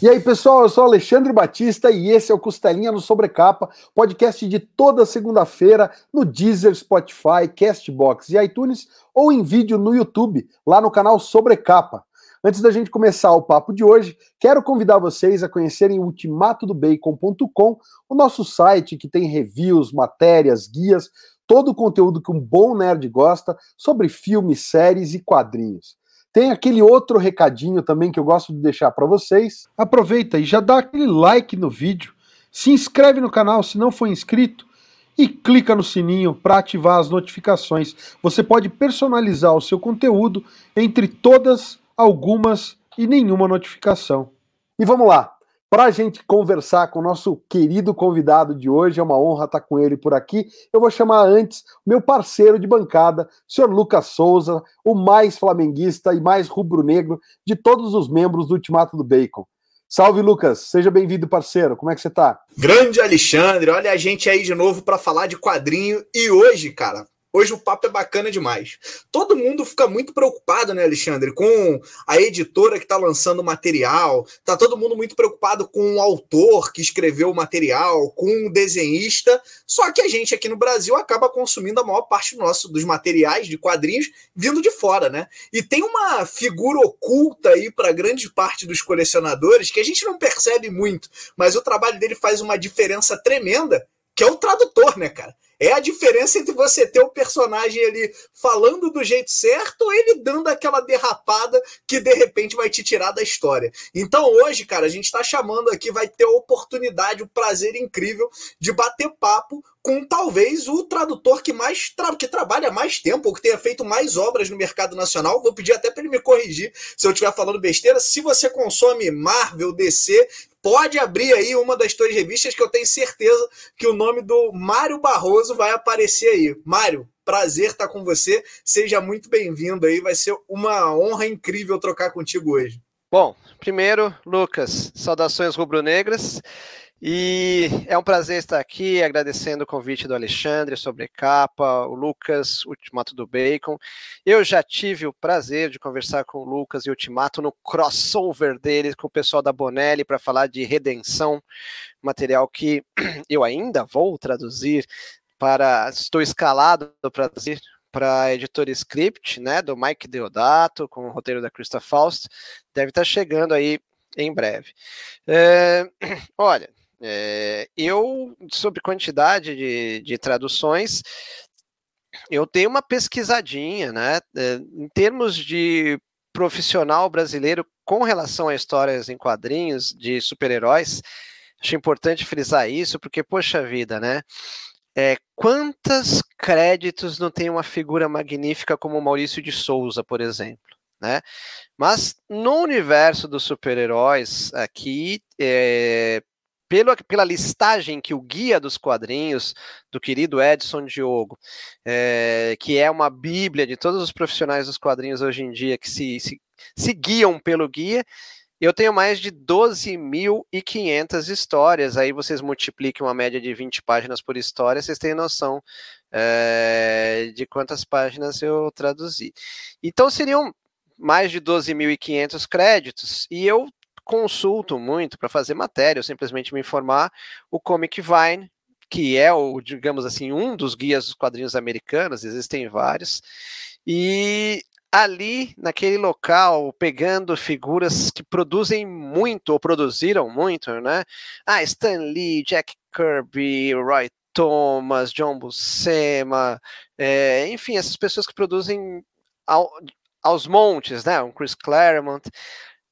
E aí, pessoal, eu sou Alexandre Batista e esse é o Costelinha no Sobrecapa, podcast de toda segunda-feira no Deezer, Spotify, Castbox e iTunes ou em vídeo no YouTube, lá no canal Sobrecapa. Antes da gente começar o papo de hoje, quero convidar vocês a conhecerem ultimatodobacon.com, o nosso site que tem reviews, matérias, guias, todo o conteúdo que um bom nerd gosta sobre filmes, séries e quadrinhos. Tem aquele outro recadinho também que eu gosto de deixar para vocês. Aproveita e já dá aquele like no vídeo, se inscreve no canal se não for inscrito e clica no sininho para ativar as notificações. Você pode personalizar o seu conteúdo entre todas, algumas e nenhuma notificação. E vamos lá, para a gente conversar com o nosso querido convidado de hoje, é uma honra estar com ele por aqui. Eu vou chamar antes meu parceiro de bancada, senhor Lucas Souza, o mais flamenguista e mais rubro-negro de todos os membros do Ultimato do Bacon. Salve, Lucas. Seja bem-vindo, parceiro. Como é que você está? Grande Alexandre, olha a gente aí de novo para falar de quadrinho. E hoje, cara, Hoje o papo é bacana demais. Todo mundo fica muito preocupado, né, Alexandre, com a editora que está lançando material. Tá todo mundo muito preocupado com o autor que escreveu o material, com o desenhista. Só que a gente aqui no Brasil acaba consumindo a maior parte do nosso, dos materiais de quadrinhos vindo de fora, né? E tem uma figura oculta aí para grande parte dos colecionadores que a gente não percebe muito, mas o trabalho dele faz uma diferença tremenda, que é o tradutor, né, cara? É a diferença entre você ter o personagem ali falando do jeito certo ou ele dando aquela derrapada que de repente vai te tirar da história. Então hoje, cara, a gente está chamando aqui, vai ter a oportunidade, o prazer incrível de bater papo com talvez o tradutor que mais tra que trabalha mais tempo, ou que tenha feito mais obras no mercado nacional. Vou pedir até para ele me corrigir se eu estiver falando besteira. Se você consome Marvel, DC, pode abrir aí uma das tuas revistas que eu tenho certeza que o nome do Mário Barroso vai aparecer aí. Mário, prazer estar com você. Seja muito bem-vindo aí. Vai ser uma honra incrível trocar contigo hoje. Bom, primeiro, Lucas, saudações rubro-negras. E é um prazer estar aqui, agradecendo o convite do Alexandre sobre capa, o Lucas, Ultimato do Bacon. Eu já tive o prazer de conversar com o Lucas e o Ultimato no crossover dele com o pessoal da Bonelli para falar de redenção, material que eu ainda vou traduzir para. Estou escalado para traduzir para a editora Script, né, do Mike Deodato, com o roteiro da Krista Faust, deve estar chegando aí em breve. É, olha, é, eu, sobre quantidade de, de traduções, eu tenho uma pesquisadinha, né? É, em termos de profissional brasileiro com relação a histórias em quadrinhos de super-heróis, acho importante frisar isso, porque, poxa vida, né? É, quantos créditos não tem uma figura magnífica como Maurício de Souza, por exemplo? Né? Mas no universo dos super-heróis, aqui, é, pela, pela listagem que o guia dos quadrinhos do querido Edson Diogo, é, que é uma bíblia de todos os profissionais dos quadrinhos hoje em dia que se, se, se guiam pelo guia, eu tenho mais de 12.500 histórias. Aí vocês multipliquem uma média de 20 páginas por história, vocês têm noção é, de quantas páginas eu traduzi. Então seriam mais de 12.500 créditos, e eu consulto muito para fazer matéria, ou simplesmente me informar, o Comic Vine, que é o, digamos assim, um dos guias dos quadrinhos americanos, existem vários, e ali naquele local, pegando figuras que produzem muito, ou produziram muito, né? Ah, Stan Lee, Jack Kirby, Roy Thomas, John Buscema, é, enfim, essas pessoas que produzem ao, aos montes, né? Um Chris Claremont.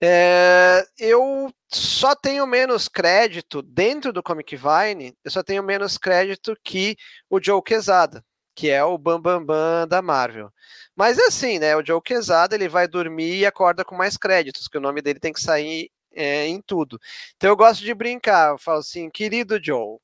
É, eu só tenho menos crédito dentro do Comic Vine, eu só tenho menos crédito que o Joe Quesada, que é o Bambambam Bam Bam da Marvel. Mas é assim, né? O Joe Quesada ele vai dormir e acorda com mais créditos, que o nome dele tem que sair é, em tudo. Então eu gosto de brincar, eu falo assim, querido Joe,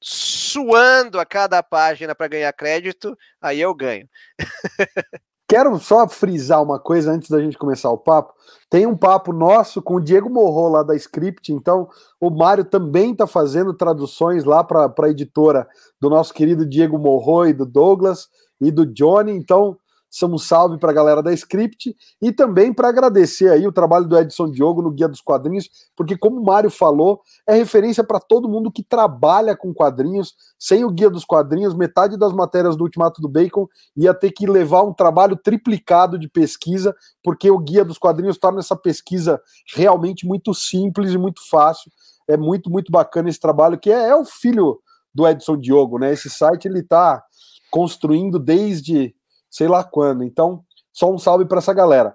suando a cada página para ganhar crédito, aí eu ganho. Quero só frisar uma coisa antes da gente começar o papo. Tem um papo nosso com o Diego Morro lá da Script, então o Mário também está fazendo traduções lá para a editora do nosso querido Diego Morro e do Douglas e do Johnny. Então um salve para a galera da Script e também para agradecer aí o trabalho do Edson Diogo no Guia dos Quadrinhos, porque como o Mário falou, é referência para todo mundo que trabalha com quadrinhos. Sem o Guia dos Quadrinhos, metade das matérias do Ultimato do Bacon ia ter que levar um trabalho triplicado de pesquisa, porque o Guia dos Quadrinhos torna essa pesquisa realmente muito simples e muito fácil. É muito, muito bacana esse trabalho, que é, é o filho do Edson Diogo, né? Esse site ele está construindo desde sei lá quando. Então, só um salve para essa galera.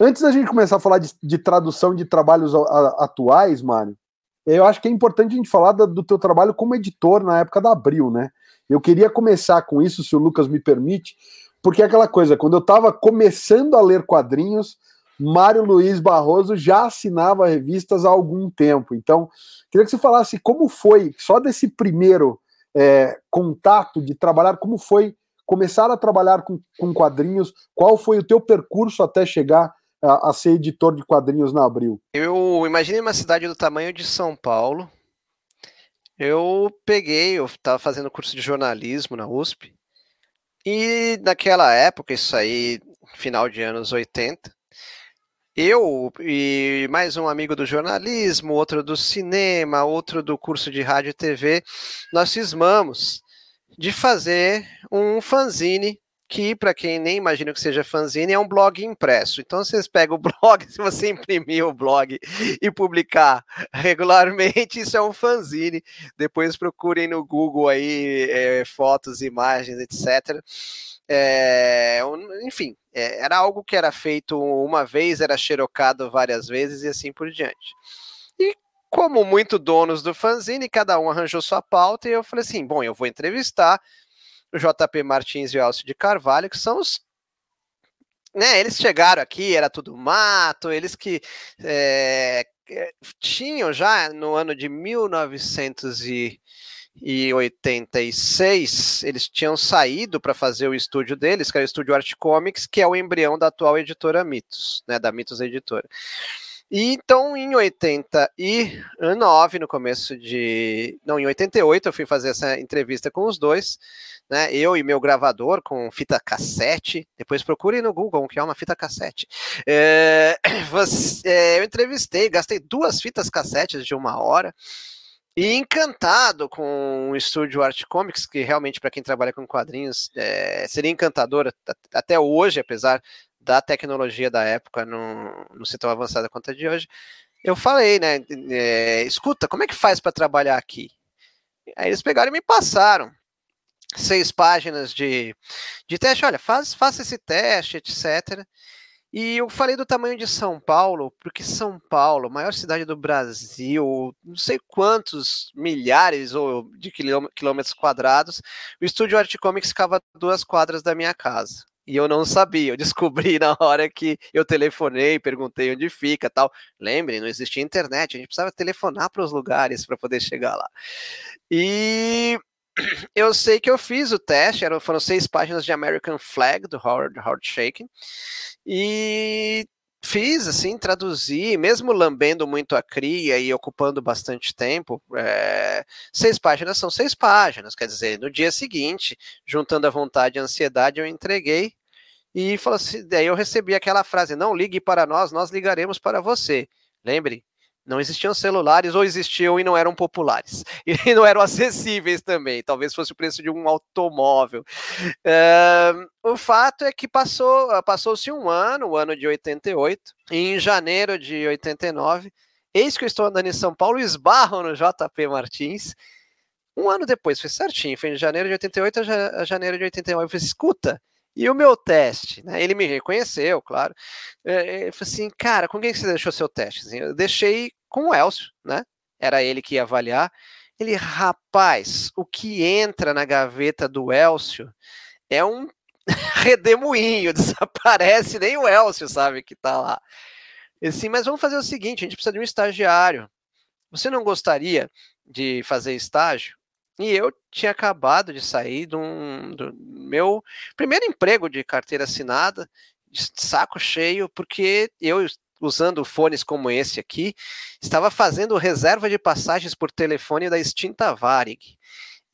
Antes da gente começar a falar de, de tradução de trabalhos a, a, atuais, Mário, eu acho que é importante a gente falar do, do teu trabalho como editor na época da Abril, né? Eu queria começar com isso, se o Lucas me permite, porque é aquela coisa, quando eu estava começando a ler quadrinhos, Mário Luiz Barroso já assinava revistas há algum tempo. Então, queria que você falasse como foi, só desse primeiro é, contato de trabalhar, como foi começar a trabalhar com, com quadrinhos, qual foi o teu percurso até chegar a, a ser editor de quadrinhos na Abril? Eu imaginei uma cidade do tamanho de São Paulo. Eu peguei, eu estava fazendo curso de jornalismo na USP, e naquela época, isso aí, final de anos 80, eu e mais um amigo do jornalismo, outro do cinema, outro do curso de rádio e TV, nós cismamos de fazer um fanzine que, para quem nem imagina que seja fanzine, é um blog impresso. Então, vocês pegam o blog, se você imprimir o blog e publicar regularmente, isso é um fanzine. Depois procurem no Google aí é, fotos, imagens, etc. É, enfim, é, era algo que era feito uma vez, era xerocado várias vezes e assim por diante. E como muito donos do fanzine, cada um arranjou sua pauta e eu falei assim, bom, eu vou entrevistar o JP Martins e o Alcio de Carvalho, que são os né, eles chegaram aqui, era tudo mato, eles que é, tinham já no ano de 1986, eles tinham saído para fazer o estúdio deles, que era o estúdio Art Comics, que é o embrião da atual editora Mitos, né, da Mitos Editora. E então, em 89, no começo de. Não, em 88, eu fui fazer essa entrevista com os dois, né? Eu e meu gravador com fita cassete. Depois procurem no Google que é uma fita cassete. É, você, é, eu entrevistei, gastei duas fitas cassetes de uma hora. E encantado com o estúdio Art Comics, que realmente, para quem trabalha com quadrinhos, é, seria encantador até hoje, apesar da tecnologia da época não, não ser tão avançada quanto a de hoje, eu falei, né? É, escuta, como é que faz para trabalhar aqui? Aí eles pegaram e me passaram seis páginas de, de teste. Olha, faz, faça esse teste, etc. E eu falei do tamanho de São Paulo, porque São Paulo, maior cidade do Brasil, não sei quantos milhares ou de quilômetros quadrados, o estúdio Art Comics ficava duas quadras da minha casa e eu não sabia. Eu descobri na hora que eu telefonei, perguntei onde fica tal. Lembrem, não existia internet, a gente precisava telefonar para os lugares para poder chegar lá. E eu sei que eu fiz o teste, eram, foram seis páginas de American Flag, do Howard, Howard Shaking, e fiz, assim, traduzi, mesmo lambendo muito a cria e ocupando bastante tempo, é, seis páginas são seis páginas, quer dizer, no dia seguinte, juntando a vontade e a ansiedade, eu entreguei e falou assim, daí eu recebi aquela frase, não ligue para nós, nós ligaremos para você. Lembre, não existiam celulares ou existiam e não eram populares e não eram acessíveis também. Talvez fosse o preço de um automóvel. Uh, o fato é que passou passou-se um ano, o ano de 88, e em janeiro de 89, eis que eu estou andando em São Paulo e esbarro no JP Martins. Um ano depois, foi certinho, foi em janeiro de 88 a janeiro de 89. Eu falei, escuta, e o meu teste, né? Ele me reconheceu, claro. Ele falou assim, cara, com quem você deixou seu teste? Assim, eu deixei com o Elcio, né? Era ele que ia avaliar. Ele, rapaz, o que entra na gaveta do Elcio é um redemoinho, desaparece, nem o Elcio sabe que tá lá. Assim, mas vamos fazer o seguinte: a gente precisa de um estagiário. Você não gostaria de fazer estágio? E eu tinha acabado de sair de um, do meu primeiro emprego de carteira assinada, de saco cheio, porque eu, usando fones como esse aqui, estava fazendo reserva de passagens por telefone da extinta Varig.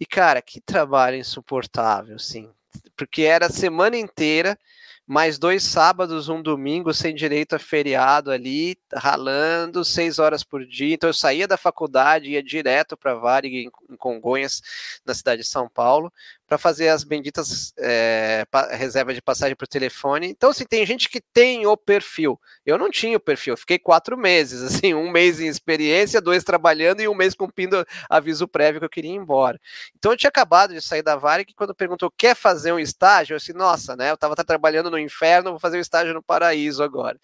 E, cara, que trabalho insuportável, sim. porque era a semana inteira mais dois sábados, um domingo, sem direito a feriado ali, ralando, seis horas por dia. Então eu saía da faculdade, ia direto para Varig, em Congonhas, na cidade de São Paulo, para fazer as benditas é, reservas de passagem por telefone. Então, assim, tem gente que tem o perfil. Eu não tinha o perfil, fiquei quatro meses, assim, um mês em experiência, dois trabalhando e um mês cumprindo aviso prévio que eu queria ir embora. Então, eu tinha acabado de sair da Varig, quando perguntou, quer fazer um estágio? Eu disse, nossa, né, eu estava trabalhando no inferno, vou fazer um estágio no paraíso agora.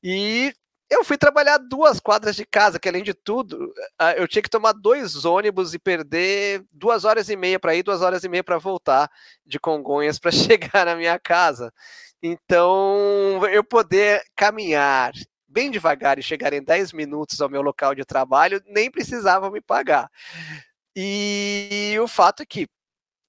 E eu fui trabalhar duas quadras de casa, que além de tudo, eu tinha que tomar dois ônibus e perder duas horas e meia para ir, duas horas e meia para voltar de Congonhas para chegar na minha casa. Então, eu poder caminhar bem devagar e chegar em 10 minutos ao meu local de trabalho, nem precisava me pagar. E o fato é que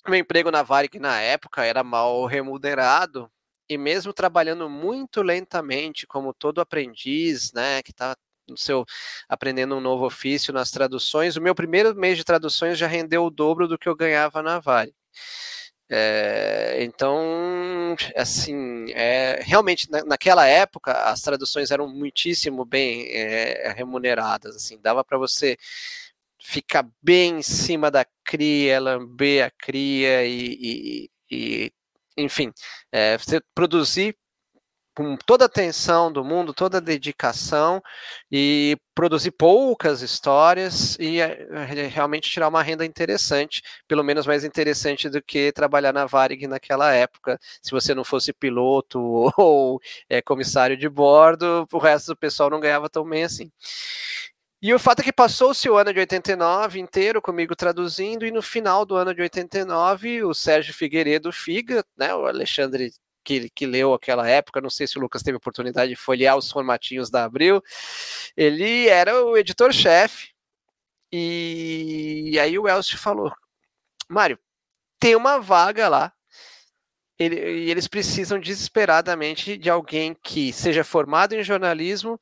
meu emprego na Varig na época era mal remunerado, e mesmo trabalhando muito lentamente, como todo aprendiz, né, que está no seu aprendendo um novo ofício nas traduções, o meu primeiro mês de traduções já rendeu o dobro do que eu ganhava na Vale. É, então, assim, é, realmente na, naquela época as traduções eram muitíssimo bem é, remuneradas, assim, dava para você ficar bem em cima da cria, lamber a cria e, e, e enfim, é, você produzir com toda a atenção do mundo, toda a dedicação e produzir poucas histórias e é, realmente tirar uma renda interessante, pelo menos mais interessante do que trabalhar na Varig naquela época. Se você não fosse piloto ou é, comissário de bordo, o resto do pessoal não ganhava tão bem assim. E o fato é que passou-se o ano de 89 inteiro comigo traduzindo, e no final do ano de 89, o Sérgio Figueiredo Figa, né, o Alexandre que, que leu aquela época, não sei se o Lucas teve oportunidade de folhear os formatinhos da Abril, ele era o editor-chefe, e aí o Elcio falou, Mário, tem uma vaga lá, ele, e eles precisam desesperadamente de alguém que seja formado em jornalismo,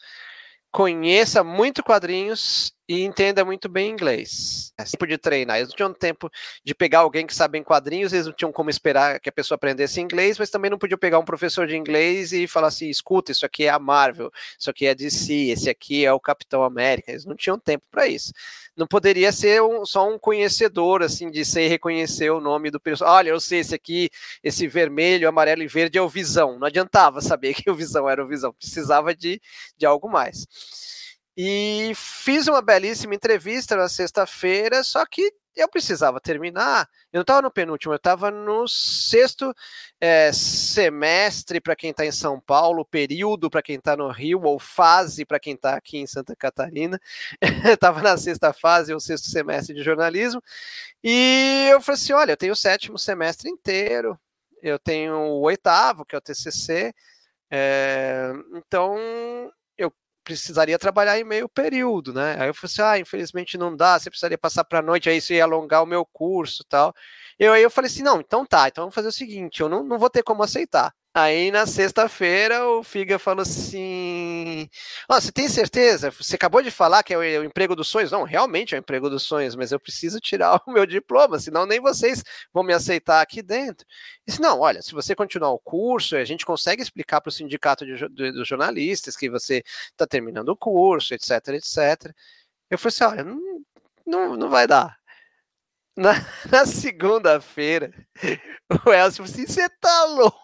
conheça muito quadrinhos e entenda muito bem inglês. É tempo de treinar. Eles não tinham tempo de pegar alguém que sabe em quadrinhos, eles não tinham como esperar que a pessoa aprendesse inglês, mas também não podiam pegar um professor de inglês e falar assim: escuta, isso aqui é a Marvel, isso aqui é DC, esse aqui é o Capitão América. Eles não tinham tempo para isso. Não poderia ser um, só um conhecedor, assim, de ser reconhecer o nome do personagem. Olha, eu sei, esse aqui, esse vermelho, amarelo e verde é o Visão. Não adiantava saber que o Visão era o Visão, precisava de, de algo mais. E fiz uma belíssima entrevista na sexta-feira, só que eu precisava terminar. Eu não estava no penúltimo, eu estava no sexto é, semestre para quem está em São Paulo, período para quem está no Rio, ou fase para quem está aqui em Santa Catarina. estava na sexta fase, ou sexto semestre de jornalismo. E eu falei assim: olha, eu tenho o sétimo semestre inteiro, eu tenho o oitavo, que é o TCC. É, então precisaria trabalhar em meio período, né? Aí eu falei assim, ah, infelizmente não dá, você precisaria passar para a noite, aí isso ia alongar o meu curso tal. Eu, aí eu falei assim, não, então tá, então vamos fazer o seguinte, eu não, não vou ter como aceitar. Aí na sexta-feira o Figa falou assim: oh, você tem certeza? Você acabou de falar que é o, emprego dos sonhos? Não, realmente é o emprego dos sonhos, mas eu preciso tirar o meu diploma, senão nem vocês vão me aceitar aqui dentro. disse: não, olha, se você continuar o curso, a gente consegue explicar para o sindicato de, de, dos jornalistas que você está terminando o curso, etc, etc. Eu falei assim: olha, não, não, não vai dar. Na, na segunda-feira, o Elcio falou assim: você tá louco?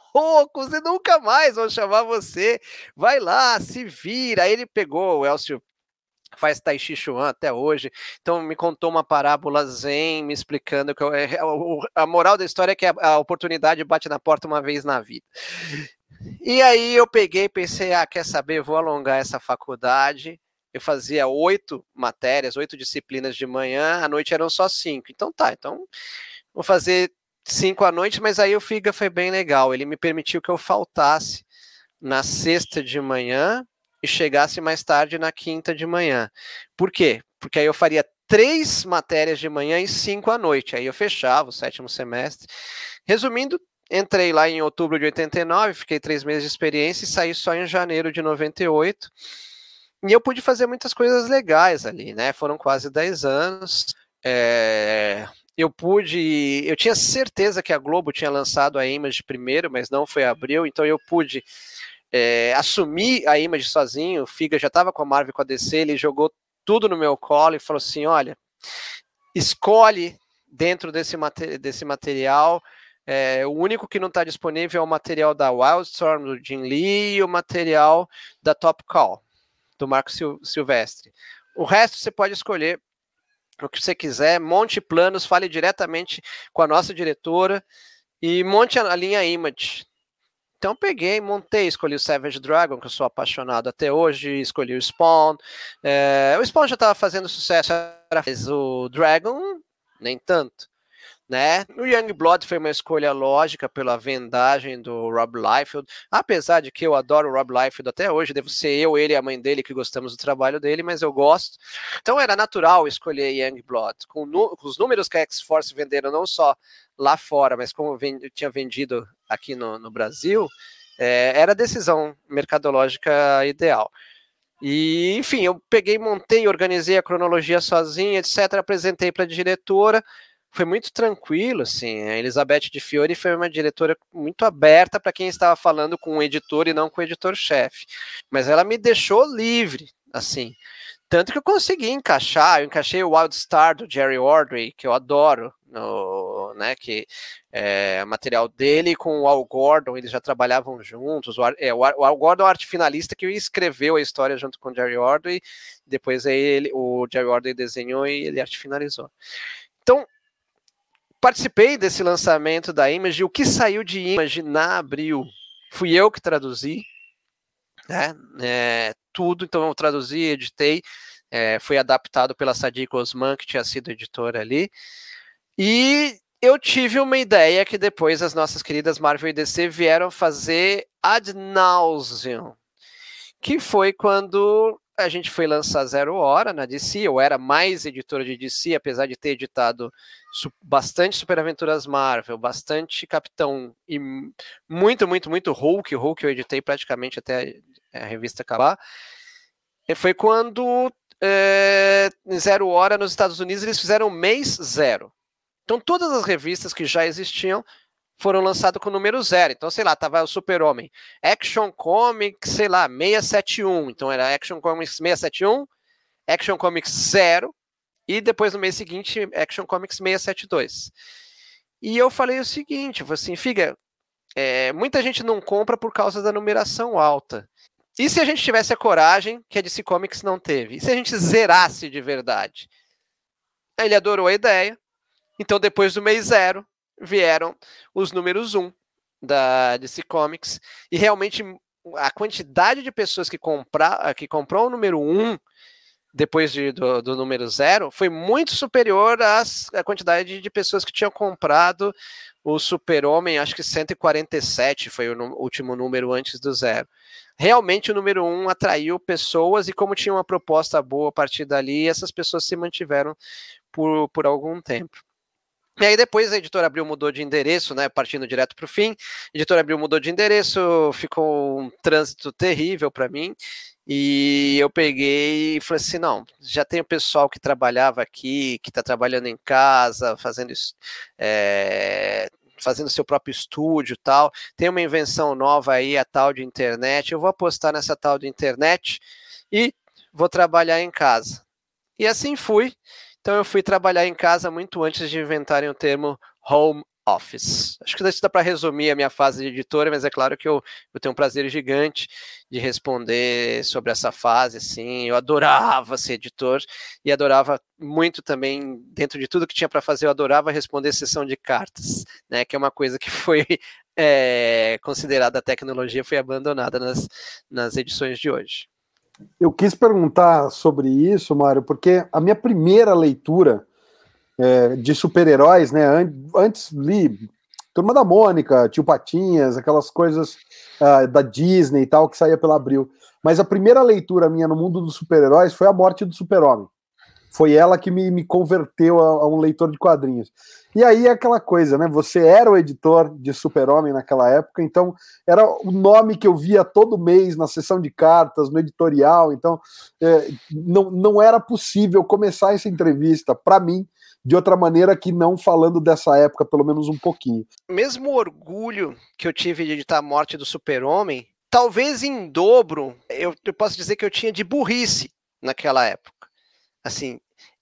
você nunca mais vão chamar você. Vai lá, se vira. Aí ele pegou o Elcio faz Tai Chi Chuan até hoje. Então me contou uma parábola zen, me explicando que eu, é, a moral da história é que a, a, oportunidade bate na porta uma vez na vida. E aí eu peguei pensei, ah, quer saber, vou alongar essa faculdade. Eu fazia oito matérias, oito disciplinas de manhã, à noite eram só cinco. Então tá, então vou fazer cinco à noite, mas aí o Figa foi bem legal. Ele me permitiu que eu faltasse na sexta de manhã e chegasse mais tarde na quinta de manhã. Por quê? Porque aí eu faria três matérias de manhã e cinco à noite. Aí eu fechava o sétimo semestre. Resumindo, entrei lá em outubro de 89, fiquei três meses de experiência e saí só em janeiro de 98. E eu pude fazer muitas coisas legais ali, né? Foram quase dez anos. É, eu pude. Eu tinha certeza que a Globo tinha lançado a Image primeiro, mas não foi abril, então eu pude é, assumir a Image sozinho. O Figa já estava com a Marvel com a DC, ele jogou tudo no meu colo e falou assim: olha, escolhe dentro desse, mater desse material. É, o único que não está disponível é o material da Wildstorm, do Jim Lee, e o material da Top Call, do Marco Sil Silvestre. O resto você pode escolher o que você quiser, monte planos, fale diretamente com a nossa diretora e monte a linha Image. Então peguei, montei, escolhi o Savage Dragon, que eu sou apaixonado até hoje, escolhi o Spawn. É, o Spawn já estava fazendo sucesso, mas o Dragon nem tanto né? O Youngblood foi uma escolha lógica pela vendagem do Rob Liefeld, apesar de que eu adoro o Rob Liefeld até hoje, devo ser eu, ele e a mãe dele que gostamos do trabalho dele, mas eu gosto. Então era natural escolher Youngblood, com, com os números que a X-Force venderam não só lá fora, mas como tinha vendido aqui no, no Brasil, é, era a decisão mercadológica ideal. E, enfim, eu peguei, montei, organizei a cronologia sozinho, etc. Apresentei para a diretora foi muito tranquilo, assim. A Elizabeth de Fiore foi uma diretora muito aberta para quem estava falando com o editor e não com o editor-chefe. Mas ela me deixou livre, assim. Tanto que eu consegui encaixar, eu encaixei o Wild Star do Jerry Ordway, que eu adoro, no, né, que é material dele com o Al Gordon, eles já trabalhavam juntos. O, é, o Al Gordon é o arte finalista que escreveu a história junto com o Jerry Ordway, depois aí ele, o Jerry Ordway desenhou e ele arte finalizou. Então, participei desse lançamento da Image. O que saiu de Image na Abril fui eu que traduzi, né? É, tudo, então eu traduzi, editei, é, foi adaptado pela Sadiq Osman, que tinha sido editora ali. E eu tive uma ideia que depois as nossas queridas Marvel e DC vieram fazer ad nauseam, que foi quando a gente foi lançar Zero Hora na DC, eu era mais editora de DC, apesar de ter editado bastante Super Aventuras Marvel, bastante Capitão e muito, muito, muito Hulk, Hulk eu editei praticamente até a revista acabar. E foi quando é, Zero Hora nos Estados Unidos eles fizeram mês zero. Então todas as revistas que já existiam foram lançados com o número zero. Então, sei lá, tava o Super-Homem. Action Comics, sei lá, 671. Então era Action Comics 671, Action Comics 0, e depois no mês seguinte, Action Comics 672. E eu falei o seguinte, assim, figa, é, muita gente não compra por causa da numeração alta. E se a gente tivesse a coragem que a DC Comics não teve? E se a gente zerasse de verdade? Ele adorou a ideia. Então, depois do mês zero, vieram os números 1 da DC Comics e realmente a quantidade de pessoas que, comprar, que comprou o número 1 depois de, do, do, número 0 foi muito superior às, à quantidade de pessoas que tinham comprado o Super-Homem, acho que 147 foi o último número antes do zero. Realmente o número 1 atraiu pessoas e como tinha uma proposta boa a partir dali, essas pessoas se mantiveram por, por algum tempo. E aí depois a editora Abril mudou de endereço, né, partindo direto para o fim. A editora Abril mudou de endereço, ficou um trânsito terrível para mim. E eu peguei e falei assim: não, já tem o pessoal que trabalhava aqui, que está trabalhando em casa, fazendo. É, fazendo seu próprio estúdio tal. Tem uma invenção nova aí, a tal de internet. Eu vou apostar nessa tal de internet e vou trabalhar em casa. E assim fui. Então eu fui trabalhar em casa muito antes de inventarem o termo home office. Acho que isso dá para resumir a minha fase de editora, mas é claro que eu, eu tenho um prazer gigante de responder sobre essa fase, assim, eu adorava ser editor e adorava muito também, dentro de tudo que tinha para fazer, eu adorava responder sessão de cartas, né, que é uma coisa que foi é, considerada tecnologia, foi abandonada nas, nas edições de hoje. Eu quis perguntar sobre isso, Mário, porque a minha primeira leitura é, de super-heróis, né? Antes li Turma da Mônica, Tio Patinhas, aquelas coisas uh, da Disney e tal que saía pela Abril. Mas a primeira leitura minha no mundo dos super-heróis foi a morte do Super-Homem. Foi ela que me, me converteu a, a, um leitor de quadrinhos. E aí é aquela coisa, né? Você era o editor de Super-Homem naquela época, então era o nome que eu via todo mês na sessão de cartas, no editorial. Então é, não, não era possível começar essa entrevista, para mim, de outra maneira que não falando dessa época, pelo menos um pouquinho. Mesmo o orgulho que eu tive de editar a morte do super-homem, talvez em dobro, eu, eu posso dizer que eu tinha de burrice naquela época. Assim,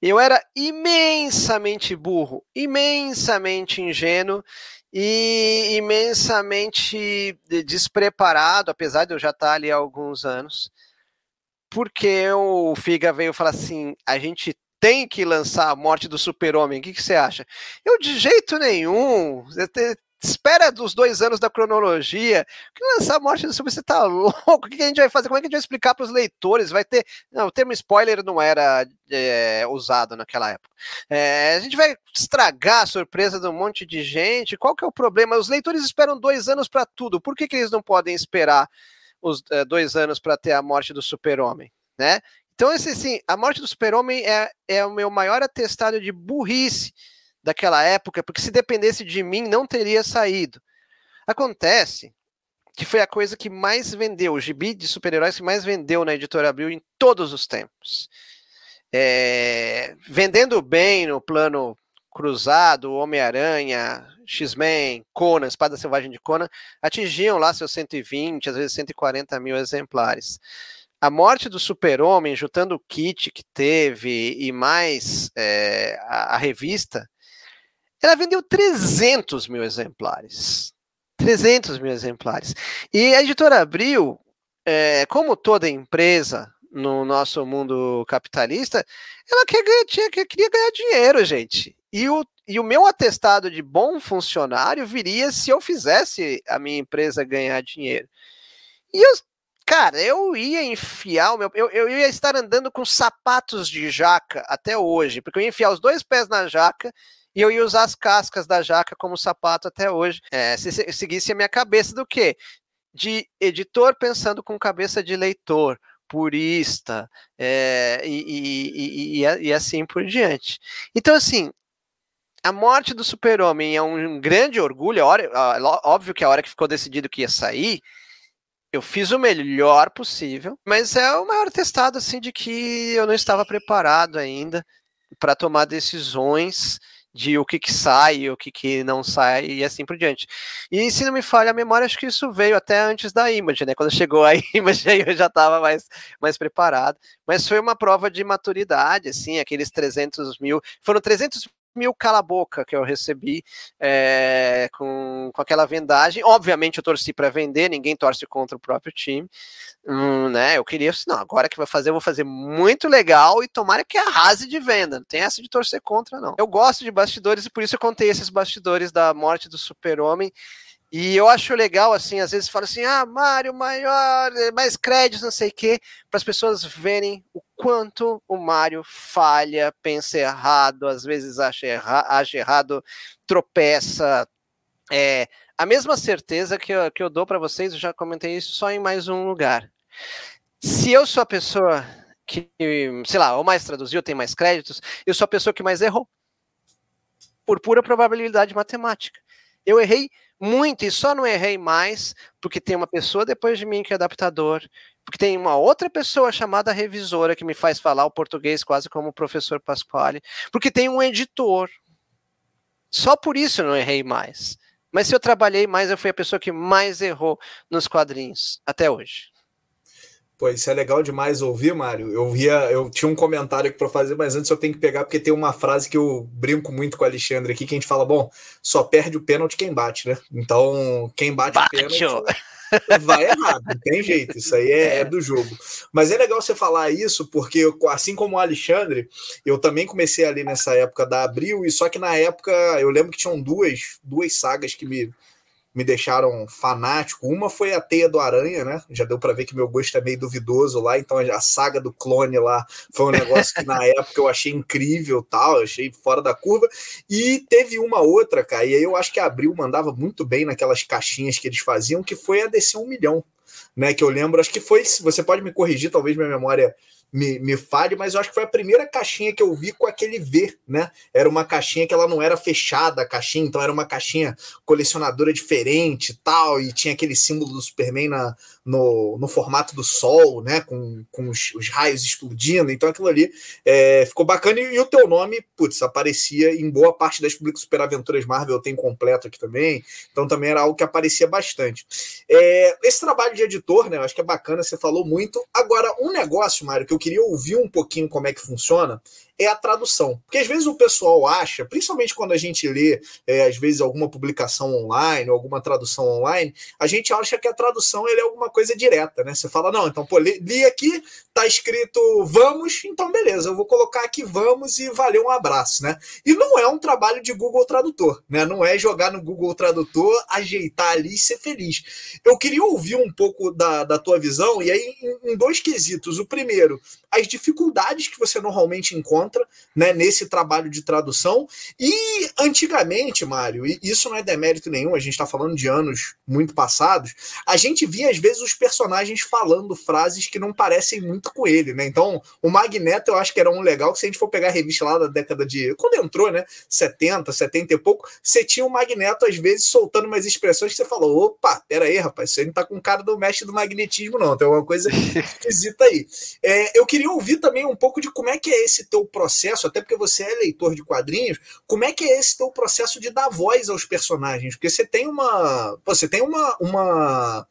eu era imensamente burro, imensamente ingênuo e imensamente despreparado, apesar de eu já estar ali há alguns anos, porque o Figa veio falar assim: a gente tem que lançar a morte do super-homem. O que, que, você acha? Eu, de jeito nenhum espera dos dois anos da cronologia, que lançar a morte do Super, você tá louco? O que a gente vai fazer? Como é que a gente vai explicar para os leitores? Vai ter. Não, o termo spoiler não era é, usado naquela época. É, a gente vai estragar a surpresa de um monte de gente. Qual que é o problema? Os leitores esperam dois anos para tudo. Por que, que eles não podem esperar os é, dois anos para ter a morte do super-homem? Né? Então, esse, assim, a morte do super-homem é, é o meu maior atestado de burrice daquela época, porque se dependesse de mim, não teria saído. Acontece que foi a coisa que mais vendeu, o gibi de super-heróis que mais vendeu na editora Abril em todos os tempos. É, vendendo bem no plano cruzado, Homem-Aranha, X-Men, Conan, Espada Selvagem de Conan, atingiam lá seus 120, às vezes 140 mil exemplares. A morte do super-homem, juntando o kit que teve e mais é, a, a revista, ela vendeu 300 mil exemplares. 300 mil exemplares. E a editora Abril, é, como toda empresa no nosso mundo capitalista, ela quer ganhar, tinha, queria ganhar dinheiro, gente. E o, e o meu atestado de bom funcionário viria se eu fizesse a minha empresa ganhar dinheiro. E eu, cara, eu ia enfiar o meu. Eu, eu ia estar andando com sapatos de jaca até hoje, porque eu ia enfiar os dois pés na jaca e eu ia usar as cascas da jaca como sapato até hoje. É, se, se seguisse a minha cabeça do quê? De editor pensando com cabeça de leitor, purista, é, e, e, e, e, assim por diante. Então, assim, a morte do super-homem é um grande orgulho, óbvio que a hora que ficou decidido que ia sair, eu fiz o melhor possível, mas é o maior testado, assim, de que eu não estava preparado ainda para tomar decisões de o que, que sai, o que, que não sai e assim por diante. E se não me falha a memória, acho que isso veio até antes da Image, né? Quando chegou a Image, aí eu já estava mais, mais preparado. Mas foi uma prova de maturidade, assim, aqueles 300 mil. Foram 300 mil cala-boca que eu recebi é, com, com aquela vendagem. Obviamente eu torci para vender, ninguém torce contra o próprio time. Hum, né? Eu queria, assim, não, agora que vai fazer, eu vou fazer muito legal e tomara que arrase de venda. Não tem essa de torcer contra, não. Eu gosto de bastidores e por isso eu contei esses bastidores da morte do super-homem. E eu acho legal, assim, às vezes fala assim, ah, Mário, maior, mais créditos, não sei o quê, para as pessoas verem o quanto o Mário falha, pensa errado, às vezes acha, erra acha errado, tropeça. É, a mesma certeza que eu, que eu dou para vocês, eu já comentei isso só em mais um lugar. Se eu sou a pessoa que, sei lá, ou mais traduziu, tem mais créditos, eu sou a pessoa que mais errou. Por pura probabilidade matemática. Eu errei muito e só não errei mais porque tem uma pessoa depois de mim que é adaptador, porque tem uma outra pessoa chamada revisora que me faz falar o português quase como o professor Pasquale, porque tem um editor. Só por isso eu não errei mais. Mas se eu trabalhei mais, eu fui a pessoa que mais errou nos quadrinhos até hoje. Pô, isso é legal demais ouvir, Mário. Eu via, eu tinha um comentário aqui para fazer, mas antes eu tenho que pegar porque tem uma frase que eu brinco muito com o Alexandre aqui, que a gente fala, bom, só perde o pênalti quem bate, né? Então, quem bate, o pênalti vai errado, não tem jeito, isso aí é, é, do jogo. Mas é legal você falar isso, porque assim como o Alexandre, eu também comecei ali nessa época da Abril, e só que na época eu lembro que tinham duas, duas sagas que me me deixaram fanático. Uma foi a Teia do Aranha, né? Já deu para ver que meu gosto é meio duvidoso lá, então a saga do clone lá foi um negócio que na época eu achei incrível, tal, eu achei fora da curva. E teve uma outra, cara, e aí eu acho que a Abril mandava muito bem naquelas caixinhas que eles faziam, que foi a DC 1 milhão, né? Que eu lembro, acho que foi, você pode me corrigir, talvez minha memória me, me fale, mas eu acho que foi a primeira caixinha que eu vi com aquele V, né? Era uma caixinha que ela não era fechada, a caixinha, então era uma caixinha colecionadora diferente e tal, e tinha aquele símbolo do Superman na, no, no formato do Sol, né? Com, com os, os raios explodindo, então aquilo ali é, ficou bacana, e, e, o teu nome, putz, aparecia em boa parte das Public Super Aventuras Marvel, tem completo aqui também, então também era algo que aparecia bastante. É, esse trabalho de editor, né? Eu acho que é bacana, você falou muito. Agora, um negócio, Mário, que eu queria ouvir um pouquinho como é que funciona, é a tradução. Porque às vezes o pessoal acha, principalmente quando a gente lê, é, às vezes, alguma publicação online alguma tradução online, a gente acha que a tradução é alguma coisa direta, né? Você fala, não, então, pô, li, li aqui, tá escrito vamos, então beleza, eu vou colocar aqui vamos e valeu, um abraço, né? E não é um trabalho de Google Tradutor, né? Não é jogar no Google Tradutor, ajeitar ali e ser feliz. Eu queria ouvir um pouco da, da tua visão, e aí em, em dois quesitos. O primeiro, as dificuldades que você normalmente encontra né, nesse trabalho de tradução. E antigamente, Mário, e isso não é demérito nenhum, a gente está falando de anos muito passados, a gente via às vezes os personagens falando frases que não parecem muito com ele, né? Então, o Magneto eu acho que era um legal, que se a gente for pegar a revista lá da década de. Quando entrou, né? 70, 70 e pouco, você tinha o Magneto às vezes soltando umas expressões que você falou: opa, pera aí, rapaz, você não tá com cara do mestre do magnetismo, não, tem alguma coisa esquisita aí. É, eu queria queria ouvir também um pouco de como é que é esse teu processo, até porque você é leitor de quadrinhos, como é que é esse teu processo de dar voz aos personagens? Porque você tem uma. Você tem uma. uma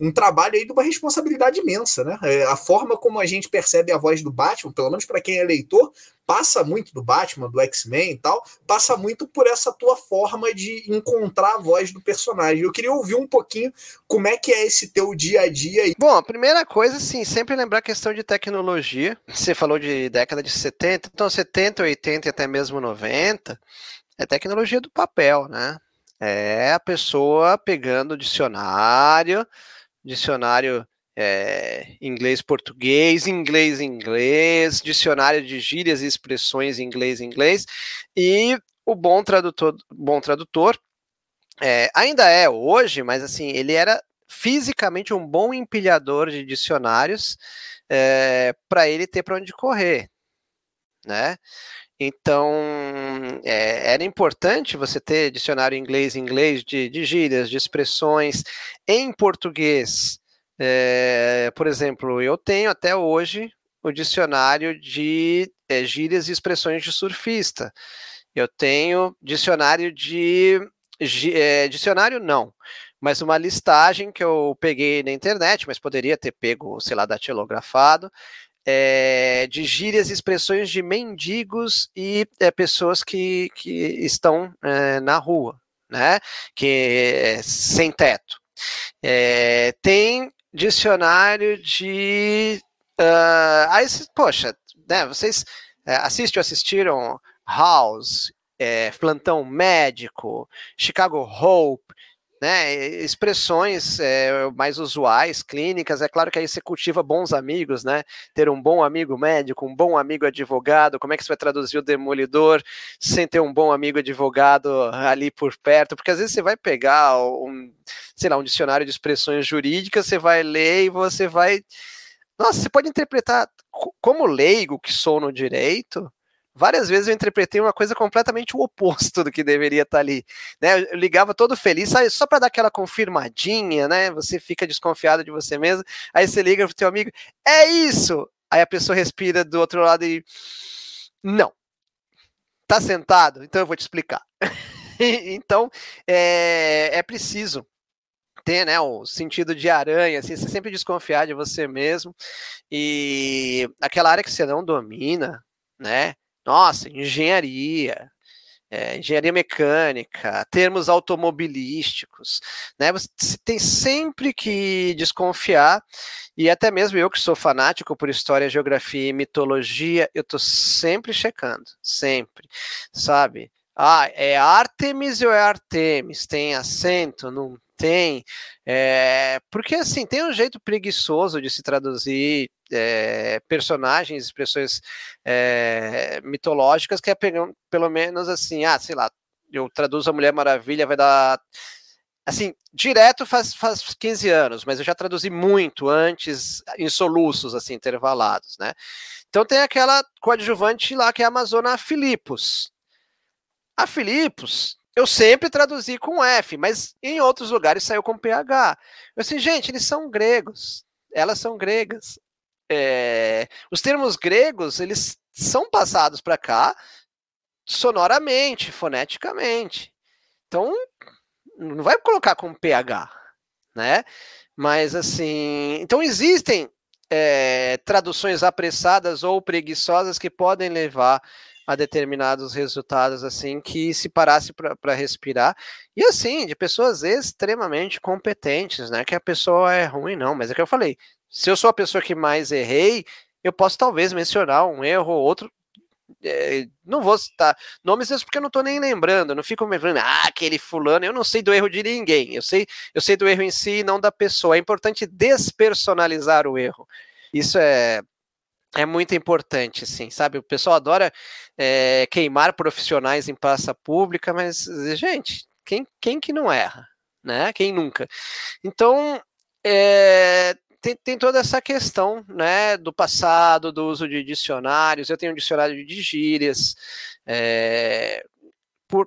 um trabalho aí de uma responsabilidade imensa, né? É, a forma como a gente percebe a voz do Batman, pelo menos para quem é leitor, passa muito do Batman, do X-Men e tal, passa muito por essa tua forma de encontrar a voz do personagem. Eu queria ouvir um pouquinho como é que é esse teu dia a dia aí. Bom, a primeira coisa, sim, sempre lembrar a questão de tecnologia. Você falou de década de 70, então 70, 80 e até mesmo 90, é tecnologia do papel, né? É a pessoa pegando o dicionário, dicionário é, inglês-português, inglês-inglês, dicionário de gírias e expressões inglês-inglês, e o bom tradutor, bom tradutor é, ainda é hoje, mas assim, ele era fisicamente um bom empilhador de dicionários é, para ele ter para onde correr, né? Então, é, era importante você ter dicionário inglês-inglês de, de gírias, de expressões em português, é, por exemplo, eu tenho até hoje o dicionário de é, gírias e expressões de surfista. Eu tenho dicionário de. É, dicionário não, mas uma listagem que eu peguei na internet, mas poderia ter pego, sei lá, datilografado, é, de gírias e expressões de mendigos e é, pessoas que, que estão é, na rua, né? Que sem teto. Tem dicionário de. Uh, aí, poxa, né, vocês assistem ou assistiram House, Plantão Médico, Chicago Hope, né, expressões é, mais usuais, clínicas. É claro que aí você cultiva bons amigos, né? Ter um bom amigo médico, um bom amigo advogado. Como é que você vai traduzir o demolidor sem ter um bom amigo advogado ali por perto? Porque às vezes você vai pegar um, sei lá, um dicionário de expressões jurídicas, você vai ler e você vai. Nossa, você pode interpretar como leigo que sou no direito várias vezes eu interpretei uma coisa completamente o oposto do que deveria estar ali. Né? Eu ligava todo feliz, só para dar aquela confirmadinha, né? Você fica desconfiado de você mesmo, aí você liga pro teu amigo, é isso! Aí a pessoa respira do outro lado e. Não. Tá sentado? Então eu vou te explicar. então, é, é preciso ter né, o sentido de aranha, assim, você sempre desconfiar de você mesmo. E aquela área que você não domina, né? Nossa, engenharia, é, engenharia mecânica, termos automobilísticos, né? Você tem sempre que desconfiar, e até mesmo eu que sou fanático por história, geografia e mitologia, eu tô sempre checando, sempre, sabe? Ah, é Artemis ou é Artemis? Tem acento? Não tem? É, porque assim, tem um jeito preguiçoso de se traduzir é, personagens, expressões é, mitológicas que é pelo menos assim, ah, sei lá, eu traduzo a Mulher Maravilha, vai dar assim, direto faz, faz 15 anos, mas eu já traduzi muito antes, em soluços, assim, intervalados, né? Então tem aquela coadjuvante lá que é a Amazona Filipos. A Filipos, eu sempre traduzi com F, mas em outros lugares saiu com PH. Eu assim, gente, eles são gregos, elas são gregas. É, os termos gregos, eles são passados para cá sonoramente, foneticamente. Então, não vai colocar com PH, né? Mas assim, então existem é, traduções apressadas ou preguiçosas que podem levar a determinados resultados assim que se parasse para respirar e assim de pessoas extremamente competentes, né? Que a pessoa é ruim não, mas é que eu falei. Se eu sou a pessoa que mais errei, eu posso talvez mencionar um erro ou outro é, não vou citar nomes porque eu não estou nem lembrando, não fico me lembrando, ah, aquele fulano, eu não sei do erro de ninguém, eu sei, eu sei do erro em si e não da pessoa. É importante despersonalizar o erro. Isso é, é muito importante, assim, sabe? O pessoal adora é, queimar profissionais em praça pública, mas, gente, quem, quem que não erra, né? Quem nunca? Então, é, tem, tem, toda essa questão né, do passado, do uso de dicionários. Eu tenho um dicionário de gírias. É,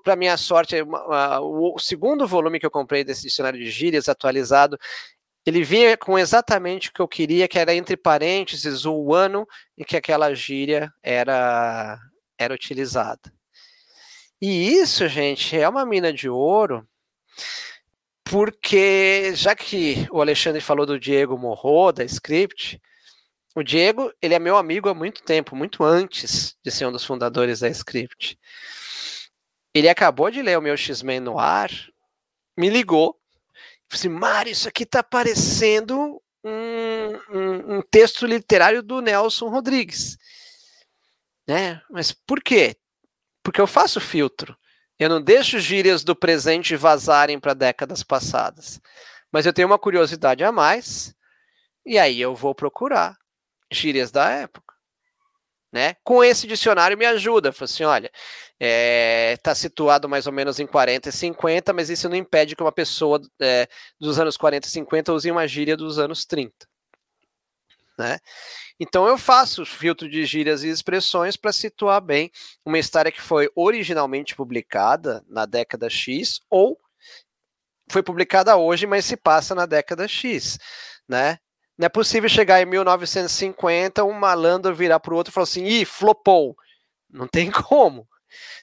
para minha sorte, uma, o segundo volume que eu comprei desse dicionário de gírias atualizado, ele vinha com exatamente o que eu queria, que era entre parênteses o ano em que aquela gíria era, era utilizada. E isso, gente, é uma mina de ouro porque já que o Alexandre falou do Diego Morro, da Script, o Diego, ele é meu amigo há muito tempo, muito antes de ser um dos fundadores da Script. Ele acabou de ler o meu X-Men no ar, me ligou, disse, assim, Mário, isso aqui tá parecendo um, um, um texto literário do Nelson Rodrigues. Né? Mas por quê? Porque eu faço filtro. Eu não deixo gírias do presente vazarem para décadas passadas. Mas eu tenho uma curiosidade a mais, e aí eu vou procurar gírias da época. Né? Com esse dicionário me ajuda. Fala assim: olha, está é, tá situado mais ou menos em 40 e 50, mas isso não impede que uma pessoa é, dos anos 40 e 50 use uma gíria dos anos 30. Né? Então eu faço filtro de gírias e expressões para situar bem uma história que foi originalmente publicada na década X ou foi publicada hoje, mas se passa na década X, né? Não é possível chegar em 1950 um malandro virar para o outro e falar assim, ih, flopou. Não tem como,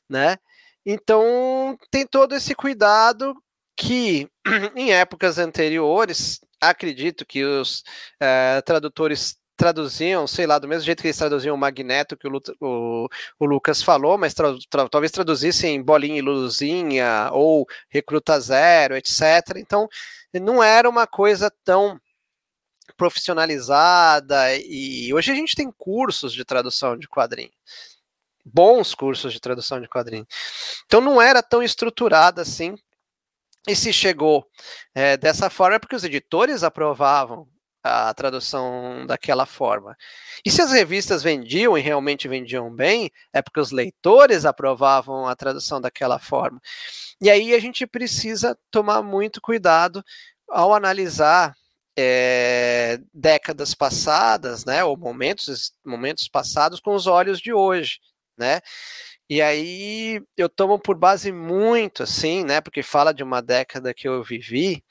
né? Então tem todo esse cuidado que em épocas anteriores acredito que os uh, tradutores traduziam, sei lá, do mesmo jeito que eles traduziam o Magneto, que o, o, o Lucas falou, mas tra, tra, talvez traduzissem Bolinha e Luzinha, ou Recruta Zero, etc. Então, não era uma coisa tão profissionalizada, e hoje a gente tem cursos de tradução de quadrinhos, bons cursos de tradução de quadrinhos. Então, não era tão estruturada assim, e se chegou é, dessa forma é porque os editores aprovavam a tradução daquela forma. E se as revistas vendiam e realmente vendiam bem, é porque os leitores aprovavam a tradução daquela forma. E aí a gente precisa tomar muito cuidado ao analisar é, décadas passadas, né, ou momentos, momentos passados com os olhos de hoje, né? E aí eu tomo por base muito, assim, né? Porque fala de uma década que eu vivi.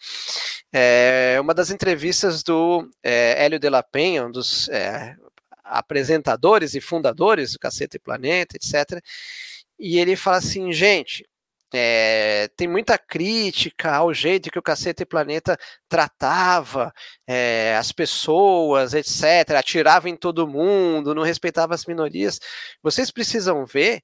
É, uma das entrevistas do é, Hélio de la Penha, um dos é, apresentadores e fundadores do Caceta e Planeta, etc. E ele fala assim, gente, é, tem muita crítica ao jeito que o Caceta e Planeta tratava é, as pessoas, etc., atirava em todo mundo, não respeitava as minorias. Vocês precisam ver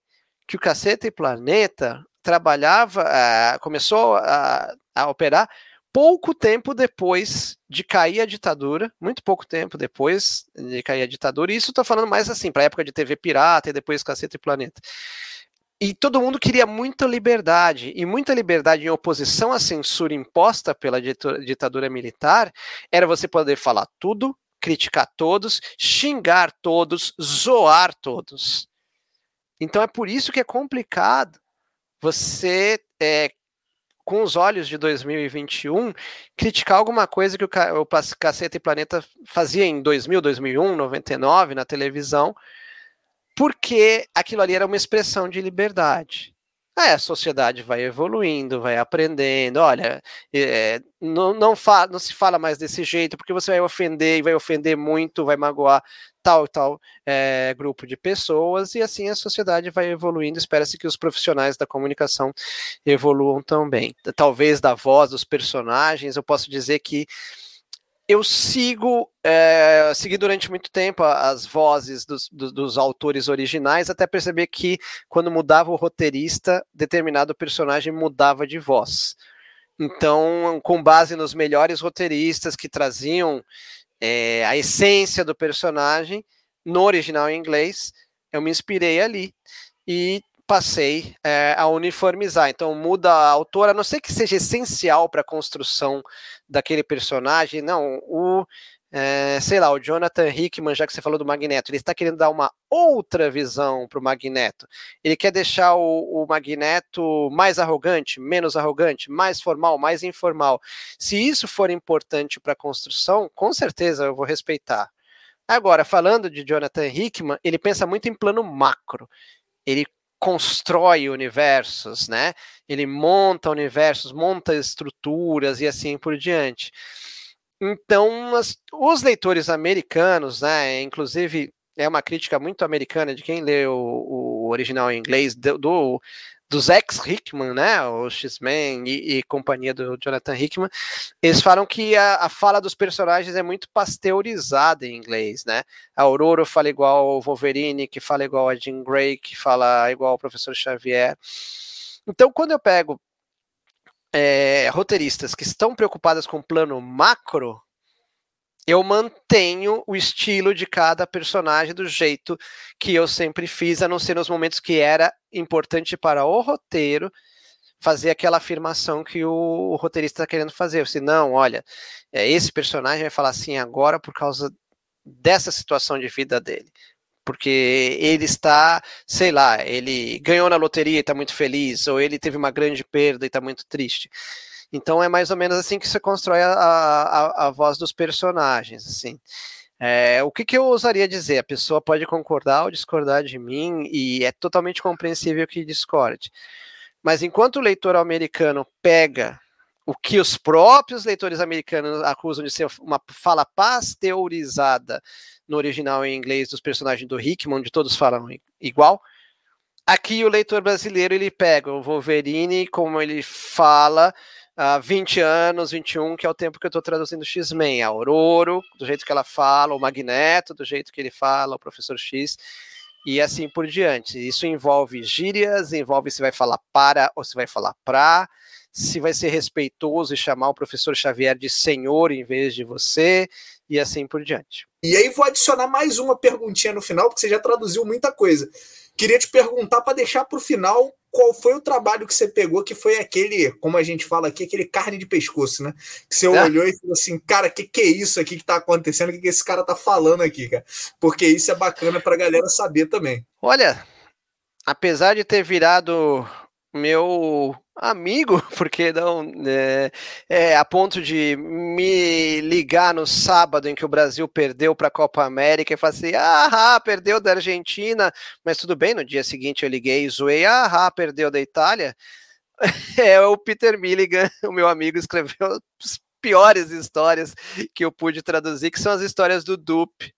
que o Caceta e Planeta trabalhava, uh, começou a, a operar pouco tempo depois de cair a ditadura, muito pouco tempo depois de cair a ditadura, e isso estou falando mais assim, para a época de TV Pirata e depois Caceta e Planeta. E todo mundo queria muita liberdade, e muita liberdade em oposição à censura imposta pela ditadura militar era você poder falar tudo, criticar todos, xingar todos, zoar todos. Então é por isso que é complicado você é, com os olhos de 2021, criticar alguma coisa que o, o Caceta e Planeta fazia em 2000, 2001, 99 na televisão, porque aquilo ali era uma expressão de liberdade. Aí a sociedade vai evoluindo, vai aprendendo. Olha, é, não, não, não se fala mais desse jeito, porque você vai ofender e vai ofender muito, vai magoar tal e tal é, grupo de pessoas, e assim a sociedade vai evoluindo. Espera-se que os profissionais da comunicação evoluam também. Talvez da voz dos personagens, eu posso dizer que eu sigo, é, segui durante muito tempo as vozes dos, dos, dos, autores originais, até perceber que quando mudava o roteirista, determinado personagem mudava de voz. Então, com base nos melhores roteiristas que traziam é, a essência do personagem no original em inglês, eu me inspirei ali e passei é, a uniformizar. Então muda a autora, a não sei que seja essencial para a construção daquele personagem, não, o é, sei lá, o Jonathan Hickman, já que você falou do Magneto, ele está querendo dar uma outra visão para o Magneto. Ele quer deixar o, o, Magneto mais arrogante, menos arrogante, mais formal, mais informal. Se isso for importante para a construção, com certeza eu vou respeitar. Agora, falando de Jonathan Hickman, ele pensa muito em plano macro. Ele constrói universos, né? Ele monta universos, monta estruturas e assim por diante. Então, as, os leitores americanos, né, inclusive é uma crítica muito americana de quem lê o, o original em inglês do, do dos ex-Hickman, né, o X-Men e, e, companhia do Jonathan Hickman, eles falam que a, a, fala dos personagens é muito pasteurizada em inglês, né? A Aurora fala igual ao Wolverine, que fala igual a Jean Grey, que fala igual ao Professor Xavier. Então, quando eu pego é, roteiristas que estão preocupadas com o plano macro, eu mantenho o estilo de cada personagem do jeito que eu sempre fiz, a não ser nos momentos que era importante para o roteiro fazer aquela afirmação que o, roteirista está querendo fazer. Se não, olha, é, esse personagem vai falar assim agora por causa dessa situação de vida dele. Porque ele está, sei lá, ele ganhou na loteria e está muito feliz, ou ele teve uma grande perda e está muito triste. Então é mais ou menos assim que você constrói a, a, a voz dos personagens, assim. É, o que, que eu ousaria dizer? A pessoa pode concordar ou discordar de mim, e é totalmente compreensível que discorde. Mas enquanto o leitor americano pega o que os próprios leitores americanos acusam de ser uma fala pasteurizada no original em inglês dos personagens do Hickman, onde todos falam igual, aqui o leitor brasileiro ele pega o Wolverine, como ele fala há 20 anos, 21, que é o tempo que eu estou traduzindo X-Men, a Aurora, do jeito que ela fala, o Magneto, do jeito que ele fala, o Professor X, e assim por diante. Isso envolve gírias, envolve se vai falar para ou se vai falar pra, se vai ser respeitoso e chamar o professor Xavier de senhor em vez de você, e assim por diante. E aí vou adicionar mais uma perguntinha no final, porque você já traduziu muita coisa. Queria te perguntar para deixar para o final qual foi o trabalho que você pegou que foi aquele, como a gente fala aqui, aquele carne de pescoço, né? Que você é. olhou e falou assim, cara, que que é isso aqui que tá acontecendo? O que, que esse cara tá falando aqui, cara? Porque isso é bacana pra galera saber também. Olha, apesar de ter virado meu amigo, porque não é, é, a ponto de me ligar no sábado em que o Brasil perdeu para a Copa América e falar assim, ah, perdeu da Argentina, mas tudo bem, no dia seguinte eu liguei e zoei, ah, perdeu da Itália. É o Peter Milligan, o meu amigo, escreveu as piores histórias que eu pude traduzir, que são as histórias do Dupe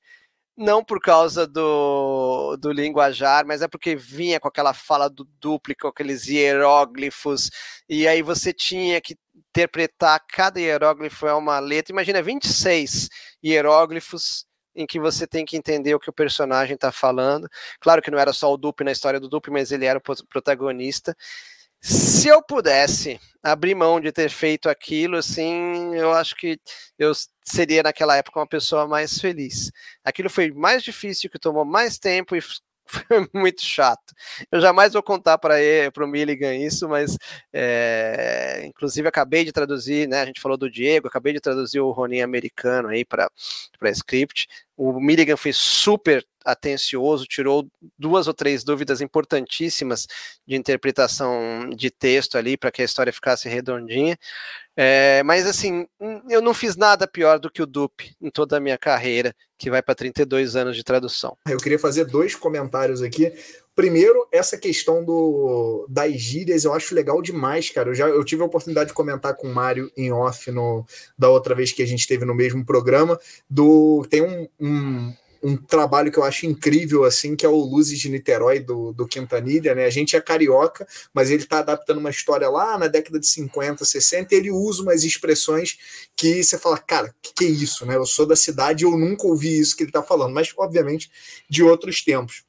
não por causa do, do linguajar, mas é porque vinha com aquela fala do duplo, aqueles hieróglifos, e aí você tinha que interpretar cada hieróglifo é uma letra. Imagina 26 hieróglifos em que você tem que entender o que o personagem está falando. Claro que não era só o Dupe na história do Dupe, mas ele era o protagonista. Se eu pudesse abrir mão de ter feito aquilo, assim, eu acho que eu seria naquela época uma pessoa mais feliz. Aquilo foi mais difícil, que tomou mais tempo e foi muito chato. Eu jamais vou contar para o Milligan isso, mas é, inclusive acabei de traduzir, né? A gente falou do Diego, acabei de traduzir o Ronin americano aí para script. O Milligan foi super atencioso, tirou duas ou três dúvidas importantíssimas de interpretação de texto ali para que a história ficasse redondinha. É, mas assim, eu não fiz nada pior do que o Dupe em toda a minha carreira, que vai para 32 anos de tradução. Eu queria fazer dois comentários aqui. Primeiro, essa questão do, das gírias eu acho legal demais, cara. Eu já eu tive a oportunidade de comentar com o Mário em off no, da outra vez que a gente teve no mesmo programa. Do Tem um, um um trabalho que eu acho incrível, assim, que é o Luzes de Niterói, do, do Quintanilha, né? A gente é carioca, mas ele está adaptando uma história lá na década de 50, 60, e ele usa umas expressões que você fala, cara, que, que é isso, né? Eu sou da cidade eu nunca ouvi isso que ele está falando, mas, obviamente, de outros tempos.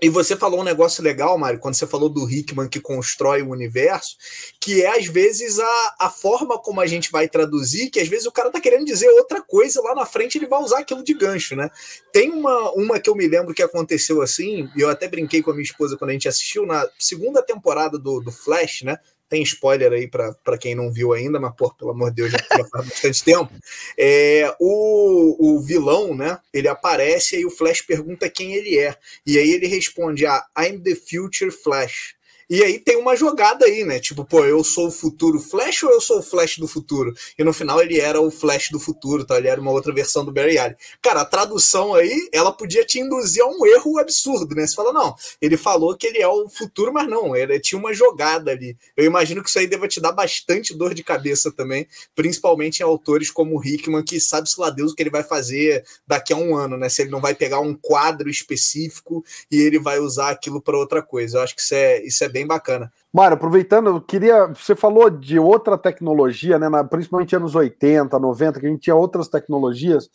E você falou um negócio legal, Mário, quando você falou do Hickman que constrói o universo, que é às vezes a, a forma como a gente vai traduzir, que às vezes o cara tá querendo dizer outra coisa, lá na frente ele vai usar aquilo de gancho, né? Tem uma, uma que eu me lembro que aconteceu assim, e eu até brinquei com a minha esposa quando a gente assistiu na segunda temporada do, do Flash, né? Tem spoiler aí para quem não viu ainda, mas, pô, pelo amor de Deus, já, faz bastante tempo. É, o, o vilão, né? Ele aparece e o Flash pergunta quem ele é. E aí ele responde: ah, I'm the future Flash. E aí tem uma jogada aí, né? Tipo, pô, eu sou o futuro Flash ou eu sou o Flash do futuro? E no final ele era o Flash do futuro, tá? Ele era uma outra versão do Barry Allen. Cara, a tradução aí, ela podia te induzir a um erro absurdo, né? Você fala, não, ele falou que ele é o futuro, mas não, ele tinha uma jogada ali. Eu imagino que isso aí deva te dar bastante dor de cabeça também, principalmente em autores como o Hickman, que sabe-se lá Deus o que ele vai fazer daqui a um ano, né? Se ele não vai pegar um quadro específico e ele vai usar aquilo para outra coisa. Eu acho que isso é, isso é bem bacana. Mário, aproveitando, eu queria. Você falou de outra tecnologia, né? Principalmente anos 80, 90, que a gente tinha outras tecnologias.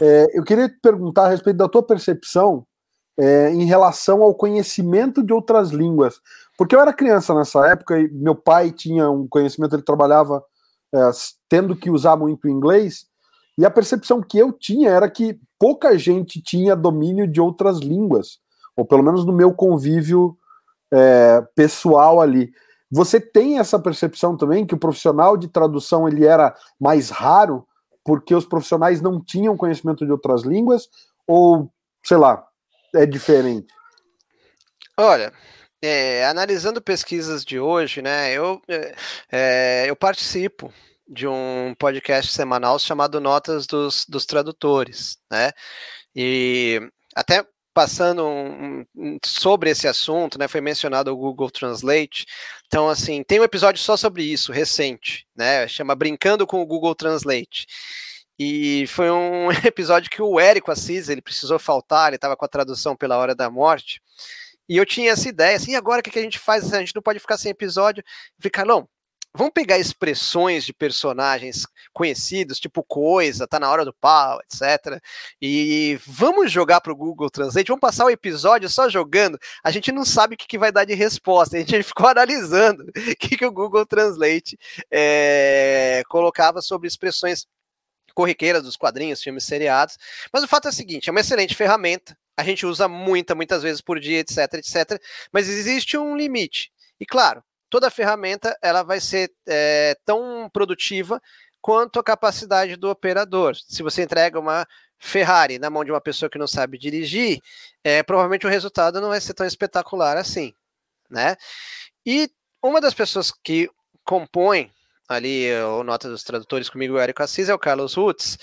É, eu queria te perguntar a respeito da tua percepção é, em relação ao conhecimento de outras línguas. Porque eu era criança nessa época e meu pai tinha um conhecimento, ele trabalhava é, tendo que usar muito inglês, e a percepção que eu tinha era que pouca gente tinha domínio de outras línguas, ou pelo menos no meu convívio é, pessoal ali. Você tem essa percepção também que o profissional de tradução ele era mais raro porque os profissionais não tinham conhecimento de outras línguas ou sei lá é diferente? Olha, é, analisando pesquisas de hoje, né, eu, é, é eu participo de um podcast semanal chamado Notas dos, dos Tradutores, né, e até passando um, um, sobre esse assunto, né? Foi mencionado o Google Translate. Então, assim, tem um episódio só sobre isso, recente, né? Chama Brincando com o Google Translate. E foi um episódio que o Érico Assis, ele precisou faltar, ele estava com a tradução pela hora da morte. E eu tinha essa ideia, assim, agora o que a gente faz? A gente não pode ficar sem episódio. Ficar, não, vamos pegar expressões de personagens conhecidos, tipo coisa, tá na hora do pau, etc. E vamos jogar para o Google Translate, vamos passar o episódio só jogando. A gente não sabe o que, que vai dar de resposta, a gente ficou analisando o que, que o Google Translate é, colocava sobre expressões corriqueiras dos quadrinhos, filmes seriados. Mas o fato é o seguinte: é uma excelente ferramenta. A gente usa muita, muitas vezes por dia, etc, etc. Mas existe um limite. E claro, toda ferramenta ela vai ser é, tão produtiva quanto a capacidade do operador. Se você entrega uma Ferrari na mão de uma pessoa que não sabe dirigir, é, provavelmente o resultado não vai ser tão espetacular assim, né? E uma das pessoas que compõe ali o Nota dos Tradutores comigo, o Érico Assis, é o Carlos Rutz,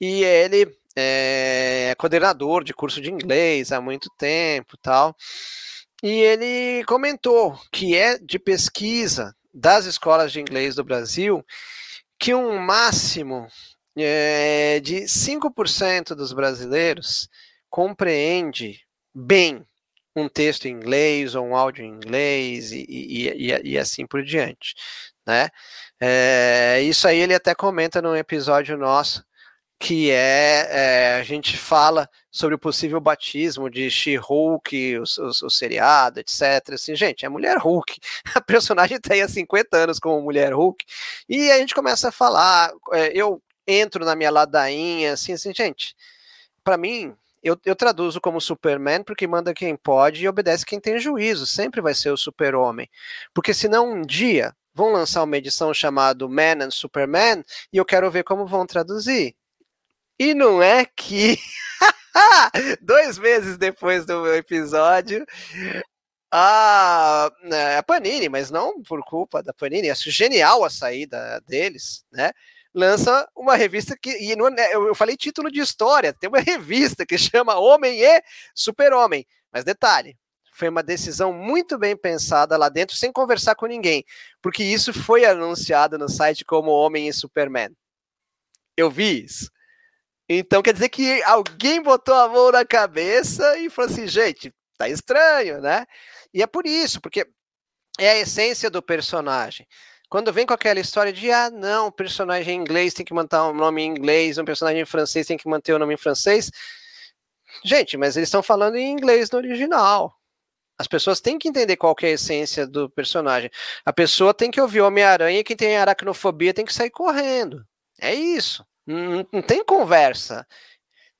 e ele é coordenador de curso de inglês há muito tempo tal. E ele comentou que é de pesquisa das escolas de inglês do Brasil que um máximo é, de 5% dos brasileiros compreende bem um texto em inglês ou um áudio em inglês e, e, e, e assim por diante, né? É, isso aí ele até comenta num episódio nosso que é, é, a gente fala sobre o possível batismo de She-Hulk, o, o, o, seriado, etc. Assim, gente, é mulher Hulk. A personagem tem há 50 anos como mulher Hulk. E a gente começa a falar, é, eu entro na minha ladainha, assim, assim, gente, para mim, eu, eu, traduzo como Superman porque manda quem pode e obedece quem tem juízo. Sempre vai ser o super-homem. Porque senão um dia vão lançar uma edição chamada Man and Superman e eu quero ver como vão traduzir. E não é que Dois meses depois do episódio, a, né, a Panini, mas não por culpa da Panini, acho genial a saída deles, né? Lança uma revista que. E não, é, eu falei título de história, tem uma revista que chama Homem e Super-Homem. Mas detalhe, foi uma decisão muito bem pensada lá dentro, sem conversar com ninguém, porque isso foi anunciado no site como Homem e Superman. Eu vi isso. Então quer dizer que alguém botou a mão na cabeça e falou assim, gente, tá estranho, né? E é por isso, porque é a essência do personagem. Quando vem com aquela história de, ah, não, personagem em inglês tem que manter um nome em inglês, um personagem em francês tem que manter o nome em francês. Gente, mas eles estão falando em inglês no original. As pessoas têm que entender qual que é a essência do personagem. A pessoa tem que ouvir Homem-Aranha quem tem aracnofobia tem que sair correndo. É isso. Não, não, tem conversa.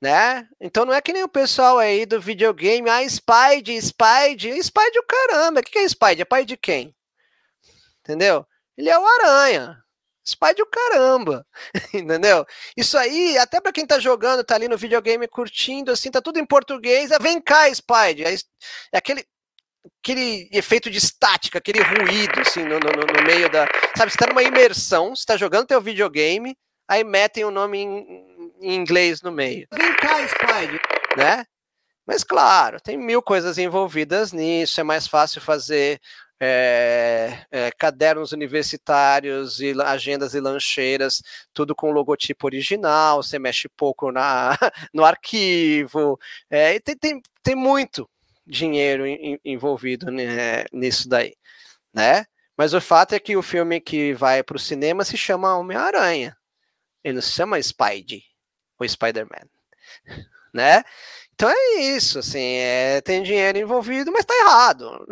Né? Então não é que nem o pessoal aí do videogame, ah, Spide, Spide, Spide o caramba, o que, que é Spide? É pai de quem? Entendeu? Ele é o Aranha. Spide o caramba, entendeu? Isso aí, até para quem tá jogando, tá ali no videogame curtindo, assim, tá tudo em português, é vem cá, Spide. É, é aquele, aquele efeito de estática, aquele ruído, assim, no, no, no meio da. Sabe, você tá numa imersão, você tá jogando teu videogame, aí metem o um nome em, em, inglês no meio. Vem cá, Spide, né? Mas claro, tem mil coisas envolvidas nisso, é mais fácil fazer é, é, cadernos universitários e agendas e lancheiras, tudo com logotipo original, você mexe pouco na, no arquivo, é, e tem, tem, tem muito dinheiro em, envolvido né, nisso daí, né? Mas o fato é que o filme que vai para o cinema se chama Homem-Aranha. Ele não se chama Spidey ou Spider-Man, né? Então é isso, assim, é, tem dinheiro envolvido, mas tá errado.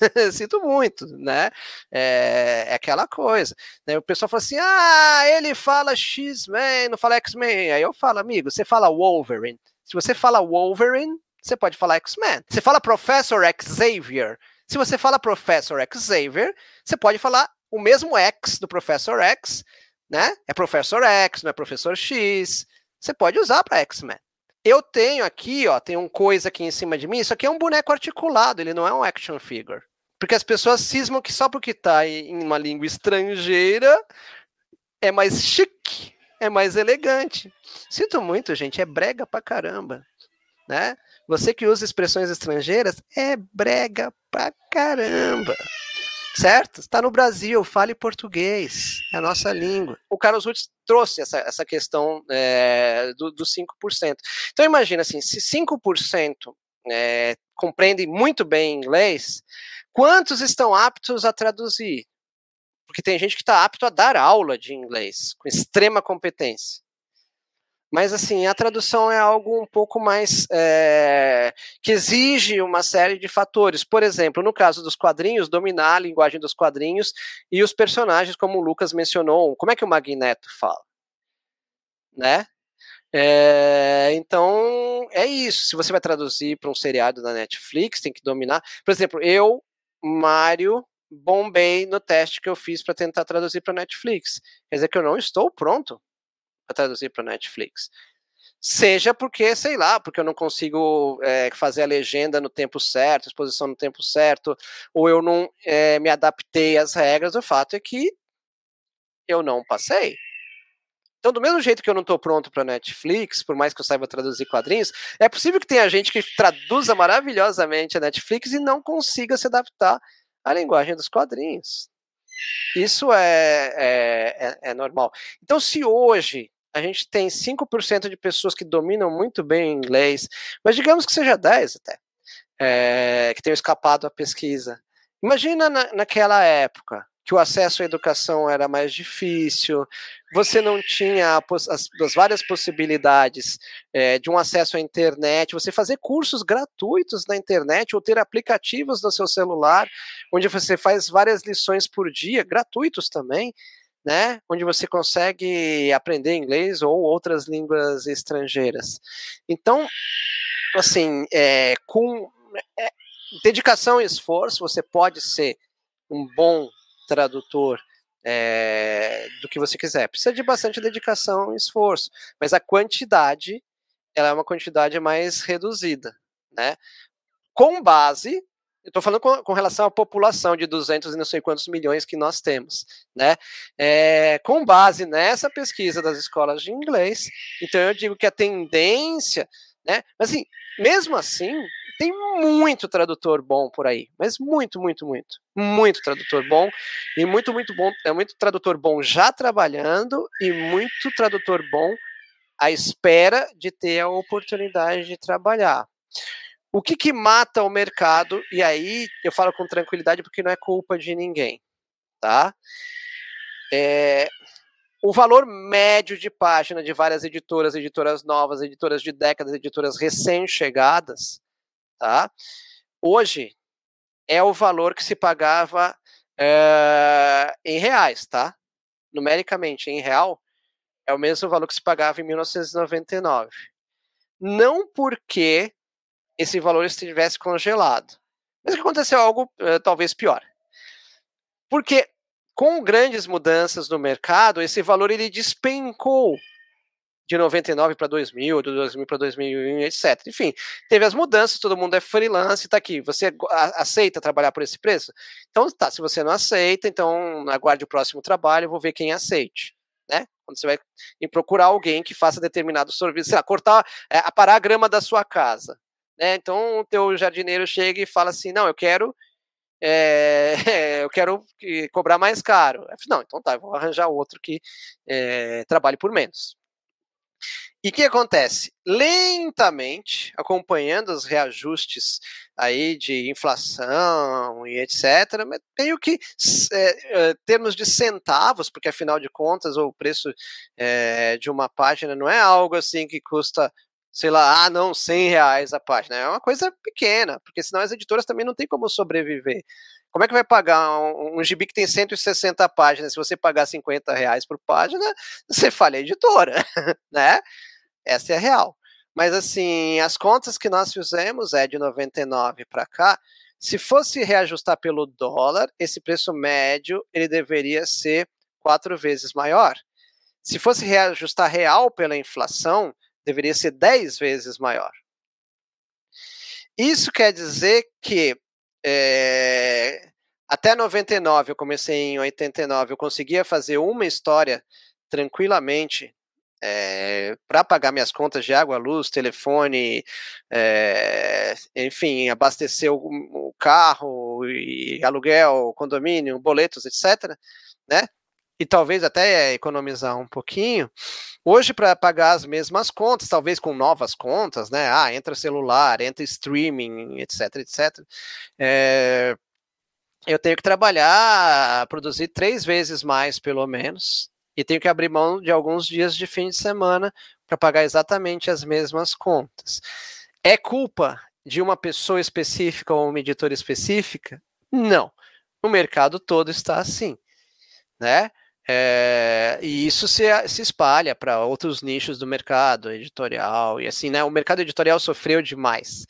Sinto muito, né? É, é, aquela coisa. Né? O pessoal fala assim: ah, ele fala X-Men, não fala X-Men. Aí eu falo, amigo, você fala Wolverine. Se você fala Wolverine, você pode falar X-Men. Você fala Professor Xavier. Se você fala Professor Xavier, você pode falar o mesmo X do Professor X, né? É Professor X, não é Professor X. Você pode usar para X-Men. Eu tenho aqui, ó, tem um coisa aqui em cima de mim. Isso aqui é um boneco articulado, ele não é um action figure. Porque as pessoas cismam que só porque tá em uma língua estrangeira é mais chique, é mais elegante. Sinto muito, gente, é brega pra caramba, né? Você que usa expressões estrangeiras é brega pra caramba. Certo? Está no Brasil, fale português, é a nossa língua. O Carlos Rutz trouxe essa, essa questão é, do, do 5%. Então imagina assim, se 5% é, compreendem muito bem inglês, quantos estão aptos a traduzir? Porque tem gente que está apto a dar aula de inglês, com extrema competência. Mas, assim, a tradução é algo um pouco mais. É, que exige uma série de fatores. Por exemplo, no caso dos quadrinhos, dominar a linguagem dos quadrinhos e os personagens, como o Lucas mencionou. Como é que o Magneto fala? Né? É, então, é isso. Se você vai traduzir para um seriado da Netflix, tem que dominar. Por exemplo, eu, Mário, bombei no teste que eu fiz para tentar traduzir para Netflix. Quer dizer que eu não estou pronto para traduzir para Netflix. Seja porque, sei lá, porque eu não consigo é, fazer a legenda no tempo certo, exposição no tempo certo, ou eu não é, me adaptei às regras, o fato é que eu não passei. Então, do mesmo jeito que eu não estou pronto para Netflix, por mais que eu saiba traduzir quadrinhos, é possível que tenha gente que traduza maravilhosamente a Netflix e não consiga se adaptar à linguagem dos quadrinhos. Isso é, é, é, é normal. Então, se hoje a gente tem 5% de pessoas que dominam muito bem o inglês, mas digamos que seja 10 até, é, que tenham escapado à pesquisa. Imagina na, naquela época, que o acesso à educação era mais difícil, você não tinha as, as várias possibilidades é, de um acesso à internet, você fazer cursos gratuitos na internet ou ter aplicativos no seu celular, onde você faz várias lições por dia, gratuitos também, né, onde você consegue aprender inglês ou outras línguas estrangeiras. Então, assim, é, com é, dedicação e esforço, você pode ser um bom tradutor é, do que você quiser. Precisa de bastante dedicação e esforço, mas a quantidade ela é uma quantidade mais reduzida, né? Com base, eu estou falando com, com, relação à população de 200 e não sei quantos milhões que nós temos, né? É, com base nessa pesquisa das escolas de inglês, então eu digo que a tendência, né? Mas assim, mesmo assim, tem muito tradutor bom por aí, mas muito, muito, muito, muito tradutor bom e muito, muito bom, é muito tradutor bom já trabalhando e muito tradutor bom à espera de ter a oportunidade de trabalhar. O que, que mata o mercado? E aí eu falo com tranquilidade porque não é culpa de ninguém, tá? É, o valor médio de página de várias editoras, editoras novas, editoras de décadas, editoras recém-chegadas, tá? Hoje é o valor que se pagava é, em reais, tá? Numericamente, em real, é o mesmo valor que se pagava em 1999. Não porque esse valor estivesse congelado, mas aconteceu algo é, talvez pior. Porque com grandes mudanças no mercado, esse valor ele despencou de 99 para 2000, de 2000 para 2001, etc. Enfim, teve as mudanças, todo mundo é freelance, está aqui. Você aceita trabalhar por esse preço? Então, tá, se você não aceita, então aguarde o próximo trabalho, vou ver quem aceite. Né? Quando você vai procurar alguém que faça determinado serviço, sei lá, cortar, é, aparar a grama da sua casa. Né? Então, o teu jardineiro chega e fala assim, não, eu quero é, eu quero cobrar mais caro. Não, então tá, eu vou arranjar outro que é, trabalhe por menos. E o que acontece? Lentamente, acompanhando os reajustes aí de inflação e etc., meio que é, termos de centavos, porque afinal de contas o preço é, de uma página não é algo assim que custa sei lá, ah, não, 100 reais a página. É uma coisa pequena, porque senão as editoras também não têm como sobreviver. Como é que vai pagar um, um gibi que tem 160 páginas? Se você pagar 50 reais por página, você falha a editora, né? Essa é a real. Mas assim, as contas que nós fizemos é de 99 para cá. Se fosse reajustar pelo dólar, esse preço médio ele deveria ser quatro vezes maior. Se fosse reajustar real pela inflação, deveria ser 10 vezes maior. Isso quer dizer que é, até 99, eu comecei em 89, eu conseguia fazer uma história tranquilamente é, eh, para pagar minhas contas de água, luz, telefone, é, enfim, abastecer o, o, carro, e aluguel, condomínio, boletos, etc. Né? E talvez até economizar um pouquinho. Hoje, para pagar as mesmas contas, talvez com novas contas, né? Ah, entra celular, entra streaming, etc, etc. É, eu tenho que trabalhar, produzir três vezes mais, pelo menos, e tenho que abrir mão de alguns dias de fim de semana para pagar exatamente as mesmas contas. É culpa de uma pessoa específica ou uma editora específica? Não. O mercado todo está assim, né? É, e isso se, se espalha para outros nichos do mercado editorial e assim, né? O mercado editorial sofreu demais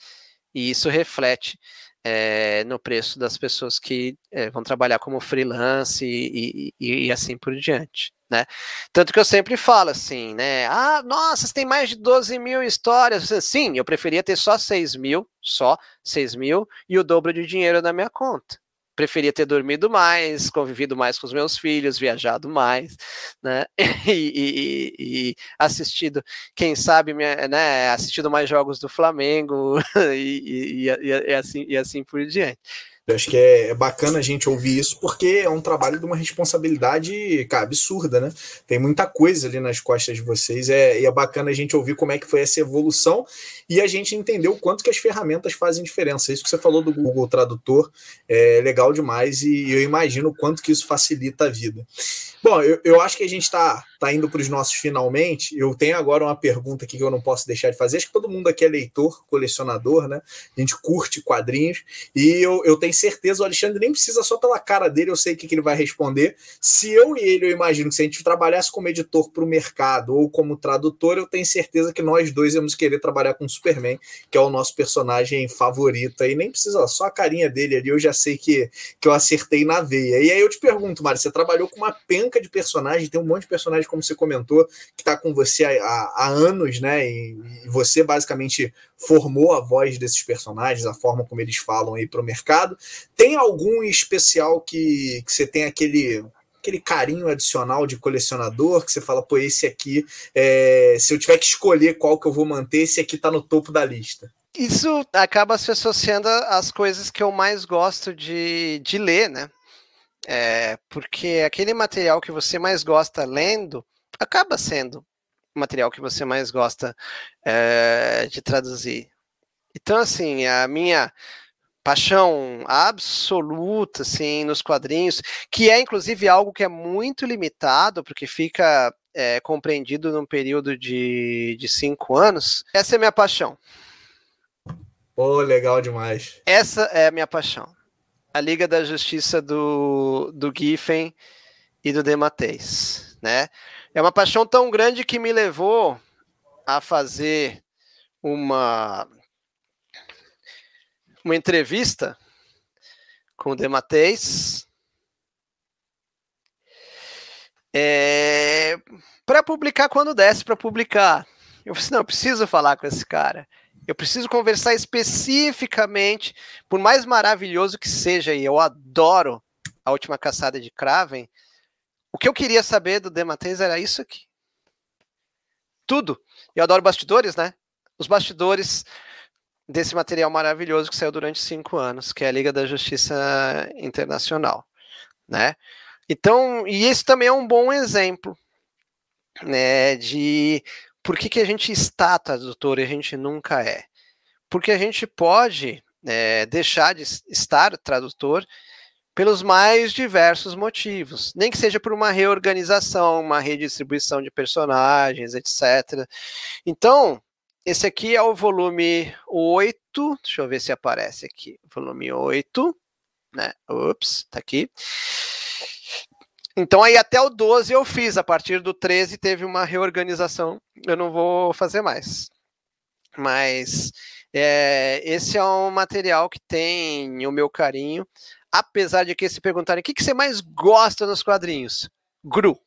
e isso reflete é, no preço das pessoas que é, vão trabalhar como freelance e, e, e, assim por diante. Né? Tanto que eu sempre falo assim, né? Ah, nossa, tem mais de 12 mil histórias. Sim, eu preferia ter só 6 mil, só 6 mil, e o dobro de dinheiro na minha conta preferia ter dormido mais, convivido mais com os meus filhos, viajado mais, né? E, e, e assistido, quem sabe, né? Assistido mais jogos do Flamengo e, e, assim, e assim por diante. Eu acho que é, é, bacana a gente ouvir isso, porque é um trabalho de uma responsabilidade, cara, absurda, né? Tem muita coisa ali nas costas de vocês, é, e é bacana a gente ouvir como é que foi essa evolução e a gente entender o quanto que as ferramentas fazem diferença. Isso que você falou do Google Tradutor é legal demais e eu imagino o quanto que isso facilita a vida. Bom, eu, eu acho que a gente está tá indo para os nossos finalmente. Eu tenho agora uma pergunta aqui que eu não posso deixar de fazer. Acho que todo mundo aqui é leitor, colecionador, né? A gente curte quadrinhos. E eu, eu tenho certeza, o Alexandre nem precisa só pela cara dele, eu sei o que, que ele vai responder. Se eu e ele, eu imagino que se a gente trabalhasse como editor para o mercado ou como tradutor, eu tenho certeza que nós dois íamos querer trabalhar com o Superman, que é o nosso personagem favorito. Aí nem precisa, só a carinha dele ali, eu já sei que, que eu acertei na veia. E aí eu te pergunto, Mário, você trabalhou com uma penca de personagem, tem um monte de personagem como você comentou, que está com você há, há, anos, né? E, e, você basicamente formou a voz desses personagens, a forma como eles falam aí para o mercado. Tem algum especial que, que você tem aquele aquele carinho adicional de colecionador que você fala, pô, esse aqui, é, se eu tiver que escolher qual que eu vou manter, esse aqui está no topo da lista. Isso acaba se associando às coisas que eu mais gosto de, de ler, né? É, porque aquele material que você mais gosta lendo acaba sendo o material que você mais gosta é, de traduzir. Então, assim, a minha paixão absoluta, assim, nos quadrinhos, que é inclusive algo que é muito limitado, porque fica é, compreendido num período de, de cinco anos. Essa é a minha paixão. Pô, legal demais. Essa é a minha paixão. A Liga da Justiça do, do Giffen e do Dematteis, né? É uma paixão tão grande que me levou a fazer uma uma entrevista com o Dematteis é, para publicar quando desse para publicar. Eu falei assim, não, eu preciso falar com esse cara. Eu preciso conversar especificamente, por mais maravilhoso que seja, e eu adoro a última caçada de Kraven, o que eu queria saber do Dematteis era isso aqui. Tudo. Eu adoro bastidores, né? Os bastidores desse material maravilhoso que saiu durante cinco anos, que é a Liga da Justiça Internacional, né? Então, e esse também é um bom exemplo, né, de por que, que a gente está tradutor e a gente nunca é. Porque a gente pode é, deixar de estar tradutor pelos mais diversos motivos, nem que seja por uma reorganização, uma redistribuição de personagens, etc. Então, esse aqui é o volume 8. Deixa eu ver se aparece aqui. Volume 8. Né? Ups, tá aqui. Então aí até o 12 eu fiz, a partir do 13 teve uma reorganização, eu não vou fazer mais. Mas é, esse é um material que tem o meu carinho, apesar de que se perguntarem o que, que você mais gosta nos quadrinhos? Gru.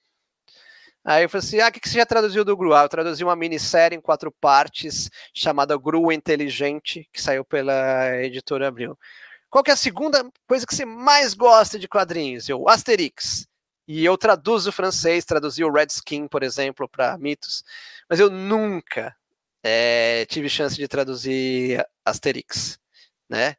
Aí eu falei assim: ah, o que, que você já traduziu do Gru? Ah, eu traduzi uma minissérie em quatro partes chamada Gru Inteligente, que saiu pela editora Abril. Qual que é a segunda coisa que você mais gosta de quadrinhos? Eu, Asterix. E eu traduzo francês, traduzi o Red Skin, por exemplo, para mitos, mas eu nunca é, tive chance de traduzir Asterix, né?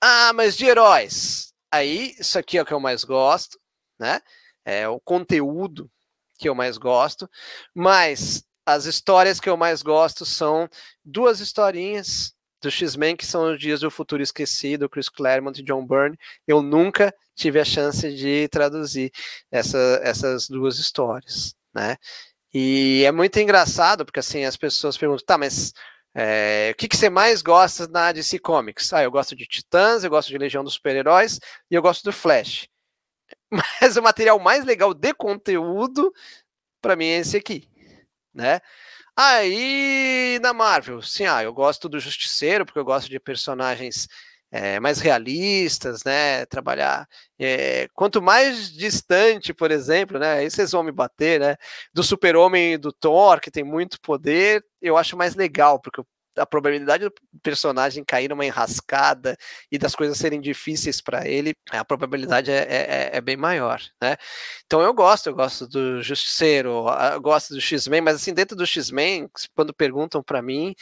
Ah, mas de heróis. Aí, isso aqui é o que eu mais gosto, né? É o conteúdo que eu mais gosto, mas as histórias que eu mais gosto são duas historinhas do X-Men, que são os Dias do Futuro Esquecido, Chris Claremont e John Byrne. Eu nunca tive a chance de traduzir essa, essas duas histórias, né? E é muito engraçado, porque assim, as pessoas perguntam, tá, mas é, o que, que você mais gosta na DC Comics? Ah, eu gosto de Titãs, eu gosto de Legião dos Super-Heróis e eu gosto do Flash. Mas o material mais legal de conteúdo, para mim, é esse aqui, né? Aí na Marvel, sim, ah, eu gosto do Justiceiro, porque eu gosto de personagens é, mais realistas, né? Trabalhar. É, quanto mais distante, por exemplo, né? Aí vocês vão me bater, né? Do Super-Homem e do Thor, que tem muito poder, eu acho mais legal, porque a probabilidade do personagem cair numa enrascada e das coisas serem difíceis para ele, a probabilidade é, é, é, é, bem maior, né? Então eu gosto, eu gosto do Justiceiro, eu gosto do X-Men, mas assim, dentro do X-Men, quando perguntam para mim,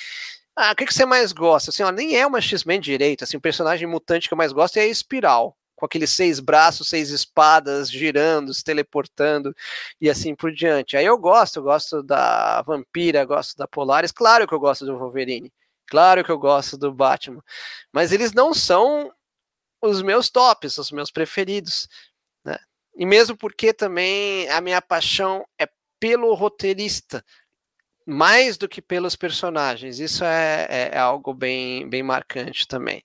ah, o que, que você mais gosta? Assim, ó, nem é uma X-Men direito, assim, o personagem mutante que eu mais gosto é a Espiral, com aqueles seis braços, seis espadas, girando, se teleportando e assim por diante. Aí eu gosto, eu gosto da Vampira, gosto da Polaris, claro que eu gosto do Wolverine, claro que eu gosto do Batman, mas eles não são os meus tops, os meus preferidos, né? E mesmo porque também a minha paixão é pelo roteirista, mais do que pelos personagens. Isso é, é, é, algo bem, bem marcante também.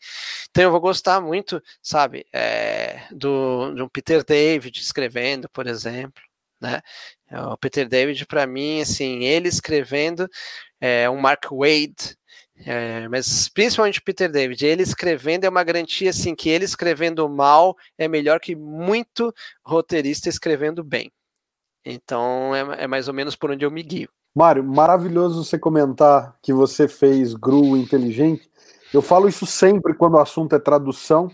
Então eu vou gostar muito, sabe, é, do, de um Peter David escrevendo, por exemplo, né? É, o Peter David, para mim, assim, ele escrevendo é, um Mark Wade, é, mas principalmente o Peter David, ele escrevendo é uma garantia assim que ele escrevendo mal é melhor que muito roteirista escrevendo bem. Então é, é mais ou menos por onde eu me guio. Mário, maravilhoso você comentar que você fez GRU inteligente. Eu falo isso sempre quando o assunto é tradução.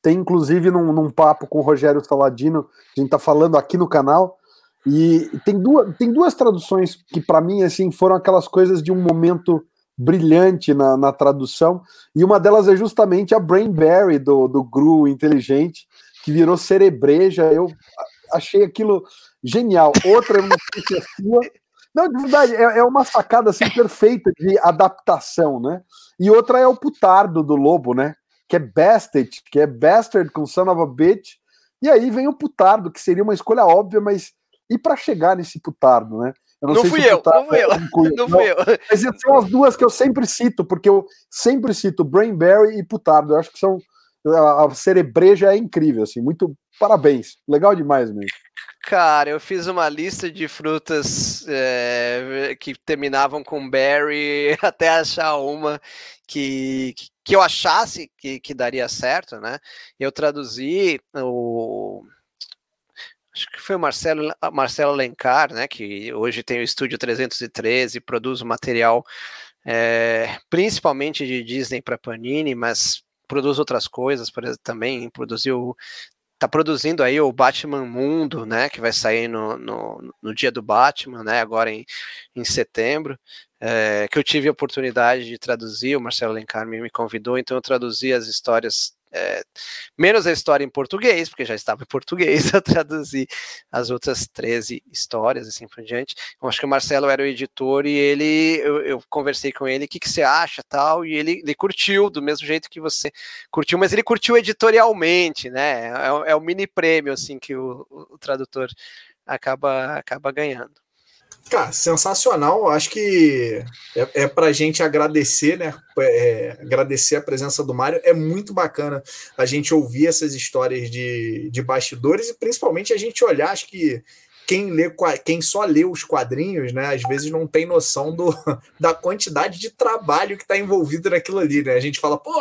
Tem inclusive num, num papo com o Rogério Saladino, a gente está falando aqui no canal. E tem duas, tem duas traduções que, para mim, assim, foram aquelas coisas de um momento brilhante na, na tradução. E uma delas é justamente a Brainberry do, do GRU inteligente, que virou cerebreja. Eu achei aquilo genial. Outra, sei se é sua, não, de verdade, é, é, uma sacada assim perfeita de adaptação, né? E outra é o putardo do lobo, né? Que é Bastard, que é Bastard com Son of a Bitch. E aí vem o putardo, que seria uma escolha óbvia, mas e para chegar nesse putardo, né? Eu não, não fui eu, não fui eu, não fui eu. Mas são as duas que eu sempre cito, porque eu sempre cito Brainberry e putardo. Eu acho que são a cerebreja é incrível, assim, muito parabéns, legal demais mesmo. Cara, eu fiz uma lista de frutas é, que terminavam com berry até achar uma que, que eu achasse que, que daria certo, né? Eu traduzi o. Acho que foi o Marcelo, Marcelo Alencar, né? Que hoje tem o Estúdio 313, produz material é, principalmente de Disney para Panini, mas produz outras coisas, por exemplo, também produziu tá produzindo aí o Batman Mundo, né, que vai sair no, no, no dia do Batman, né, agora em, em setembro, é, que eu tive a oportunidade de traduzir, o Marcelo Lencar me, me convidou, então eu traduzi as histórias é, menos a história em português, porque já estava em português, eu traduzi as outras 13 histórias, assim por diante. Eu acho que o Marcelo era o editor e ele, eu, eu conversei com ele, o que, que você acha, tal, e ele, ele curtiu, do mesmo jeito que você curtiu, mas ele curtiu editorialmente, né, é, é o mini prêmio, assim, que o, o tradutor acaba, acaba ganhando. Cara, sensacional. Acho que é, é para a gente agradecer, né? É, agradecer a presença do Mário. É muito bacana a gente ouvir essas histórias de, de bastidores e principalmente a gente olhar. Acho que quem, lê, quem só lê os quadrinhos, né, às vezes não tem noção do, da quantidade de trabalho que está envolvido naquilo ali, né? A gente fala, pô,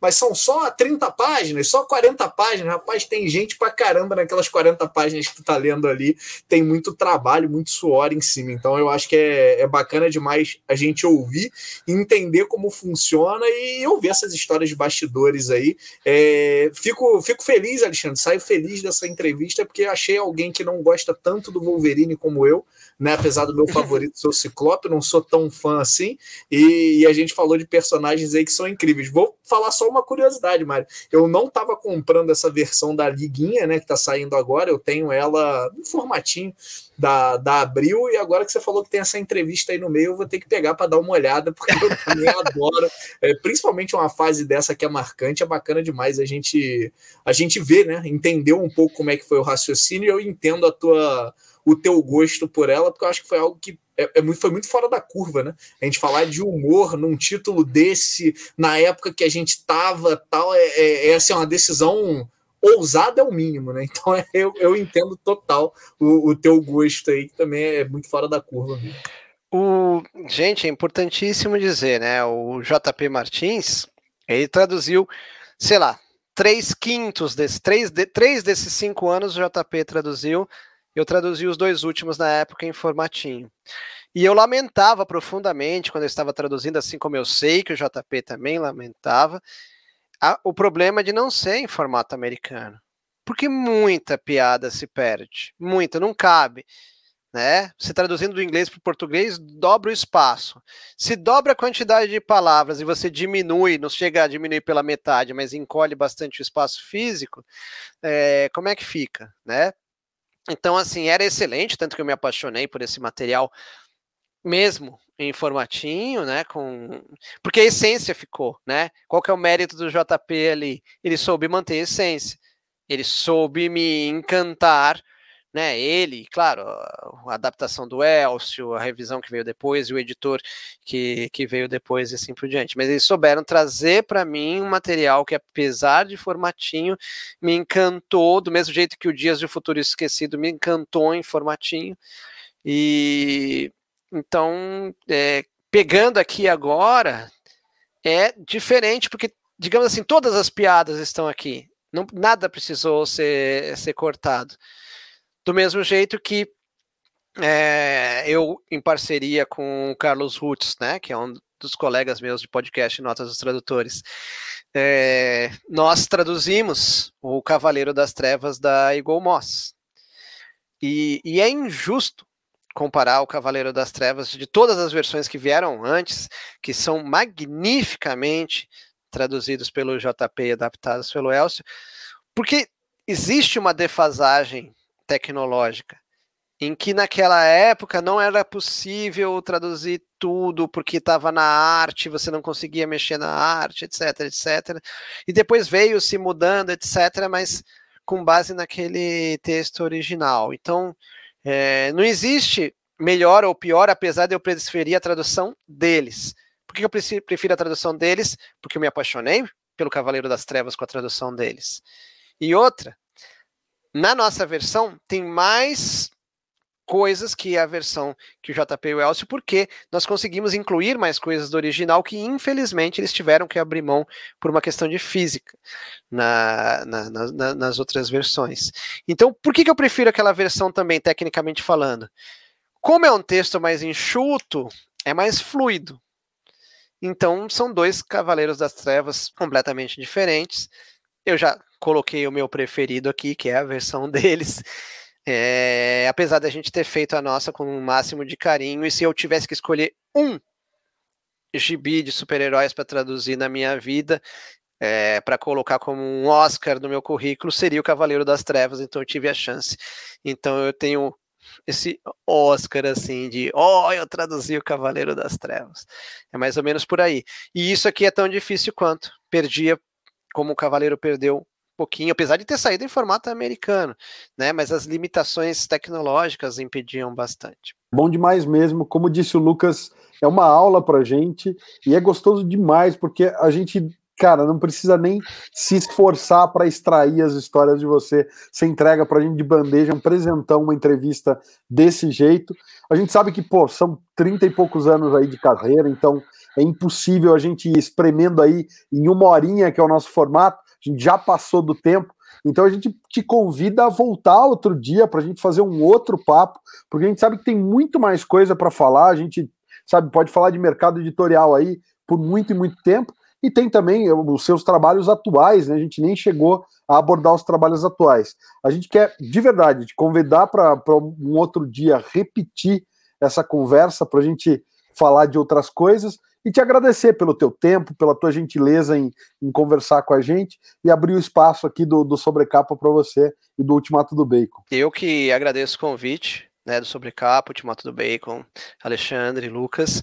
mas são só 30 páginas, só 40 páginas. Rapaz, tem gente pra caramba naquelas 40 páginas que tu tá lendo ali. Tem muito trabalho, muito suor em cima. Então eu acho que é, é bacana demais a gente ouvir, entender como funciona e ouvir essas histórias de bastidores aí. É, fico, fico feliz, Alexandre, saio feliz dessa entrevista porque achei alguém que não gosta tanto do Wolverine como eu, né? Apesar do meu favorito ser o Ciclope, não sou tão fã assim. E, e, a gente falou de personagens aí que são incríveis. Vou falar só uma curiosidade, Mário. Eu não estava comprando essa versão da Liguinha, né? Que está saindo agora. Eu tenho ela no formatinho da, da Abril. E agora que você falou que tem essa entrevista aí no meio, eu vou ter que pegar para dar uma olhada, porque eu também adoro. É, principalmente uma fase dessa que é marcante, é bacana demais a gente a gente ver, né? Entender um pouco como é que foi o raciocínio. E eu entendo a tua o teu gosto por ela, porque eu acho que foi algo que é, é muito, foi muito fora da curva, né? A gente falar de humor num título desse, na época que a gente tava, tal, é, é, é assim, uma decisão ousada é o mínimo, né? Então é, eu, eu entendo total o, o teu gosto aí, que também é muito fora da curva. Né? O, gente, é importantíssimo dizer, né? O JP Martins, ele traduziu, sei lá, três quintos desses, três, de, três desses cinco anos o JP traduziu eu traduzi os dois últimos na época em formatinho. E eu lamentava profundamente quando eu estava traduzindo, assim como eu sei que o JP também lamentava, a, o problema de não ser em formato americano. Porque muita piada se perde. Muita, não cabe. Né? Você traduzindo do inglês para o português, dobra o espaço. Se dobra a quantidade de palavras e você diminui, não chega a diminuir pela metade, mas encolhe bastante o espaço físico, é, como é que fica? Né? Então, assim, era excelente, tanto que eu me apaixonei por esse material mesmo em formatinho, né, com porque a essência ficou, né? Qual que é o mérito do JP ali? Ele soube manter a essência. Ele soube me encantar né? Ele, claro, a adaptação do Elcio, a revisão que veio depois e o editor que, que veio depois e assim por diante. Mas eles souberam trazer para mim um material que, apesar de formatinho, me encantou, do mesmo jeito que o Dias de Futuro Esquecido me encantou em formatinho. E então, é, pegando aqui agora, é diferente, porque, digamos assim, todas as piadas estão aqui. Não, nada precisou ser, ser cortado. Do mesmo jeito que é, eu, em parceria com o Carlos Rutz, né, que é um dos colegas meus de podcast Notas dos Tradutores, é, nós traduzimos o Cavaleiro das Trevas da Eagle Moss. E, e, é injusto comparar o Cavaleiro das Trevas de todas as versões que vieram antes, que são magnificamente traduzidos pelo JP e adaptados pelo Elcio, porque existe uma defasagem tecnológica em que naquela época não era possível traduzir tudo porque estava na arte, você não conseguia mexer na arte, etc, etc. E depois veio se mudando, etc, mas com base naquele texto original. Então, é, não existe melhor ou pior, apesar de eu preferir a tradução deles. Por que eu prefiro a tradução deles? Porque eu me apaixonei pelo Cavaleiro das Trevas com a tradução deles. E outra, na nossa versão tem mais coisas que a versão que o JP e Elcio, porque nós conseguimos incluir mais coisas do original que, infelizmente, eles tiveram que abrir mão por uma questão de física na, na, na, nas outras versões. Então, por que, que eu prefiro aquela versão também, tecnicamente falando? Como é um texto mais enxuto, é mais fluido. Então, são dois Cavaleiros das Trevas completamente diferentes. Eu já coloquei o meu preferido aqui, que é a versão deles. É, apesar da gente ter feito a nossa com o máximo de carinho, e se eu tivesse que escolher um gibi de super-heróis para traduzir na minha vida, é, para colocar como um Oscar no meu currículo, seria o Cavaleiro das Trevas, então eu tive a chance. Então eu tenho esse Oscar assim de, oh, eu traduzi o Cavaleiro das Trevas. É mais ou menos por aí. E isso aqui é tão difícil quanto. Perdia como o Cavaleiro perdeu pouquinho, apesar de ter saído em formato americano, né? Mas as limitações tecnológicas impediam bastante. Bom demais mesmo, como disse o Lucas, é uma aula pra gente e é gostoso demais porque a gente cara, não precisa nem se esforçar para extrair as histórias de você. Você entrega para a gente de bandeja, um presentão, uma entrevista desse jeito. A gente sabe que, pô, são 30 e poucos anos aí de carreira, então é impossível a gente ir espremendo aí em uma horinha, que é o nosso formato, a gente já passou do tempo. Então a gente te convida a voltar outro dia para a gente fazer um outro papo, porque a gente sabe que tem muito mais coisa para falar. A gente sabe pode falar de mercado editorial aí por muito e muito tempo. E tem também os seus trabalhos atuais, né? A gente nem chegou a abordar os trabalhos atuais. A gente quer, de verdade, te convidar para um outro dia repetir essa conversa, para a gente falar de outras coisas e te agradecer pelo teu tempo, pela tua gentileza em, em conversar com a gente e abrir o espaço aqui do, do Sobrecapa para você e do Ultimato do Bacon. Eu que agradeço o convite. Né, do Sobrecapa, Ultimato do Bacon, Alexandre, Lucas.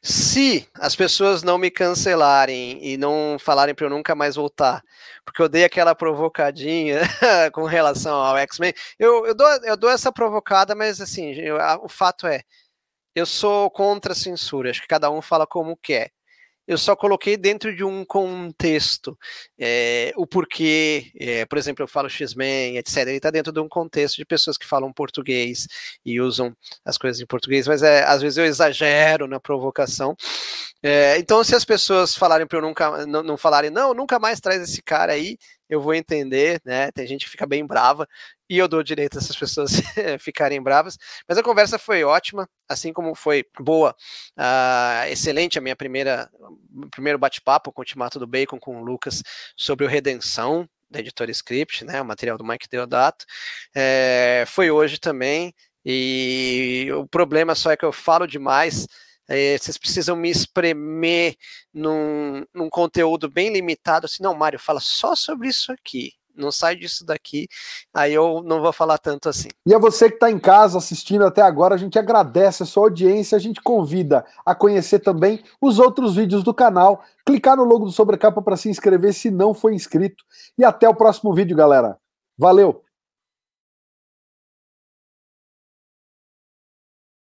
Se as pessoas não me cancelarem e não falarem para eu nunca mais voltar, porque eu dei aquela provocadinha com relação ao X-Men, eu, eu, dou, eu dou essa provocada, mas assim, eu, a, o fato é, eu sou contra a censura, acho que cada um fala como quer. Eu só coloquei dentro de um contexto é, o porquê, é, por exemplo, eu falo X-Men, etc. Ele está dentro de um contexto de pessoas que falam português e usam as coisas em português, mas é, às vezes eu exagero na provocação. É, então, se as pessoas falarem para eu nunca não, não falarem, não, nunca mais traz esse cara aí, eu vou entender, né? Tem gente que fica bem brava e eu dou direito a essas pessoas ficarem bravas. Mas a conversa foi ótima, assim como foi boa, uh, excelente a minha primeira primeiro bate-papo com o Ultimato do Bacon com o Lucas sobre o Redenção da editora Script, né? O material do Mike Deodato. É, foi hoje também. E o problema só é que eu falo demais é, vocês precisam me espremer num, num conteúdo bem limitado. Assim, não, Mário, fala só sobre isso aqui não sai disso daqui, aí eu não vou falar tanto assim. E a você que está em casa assistindo até agora, a gente agradece a sua audiência, a gente convida a conhecer também os outros vídeos do canal, clicar no logo do Sobrecapa para se inscrever se não for inscrito. E até o próximo vídeo, galera. Valeu!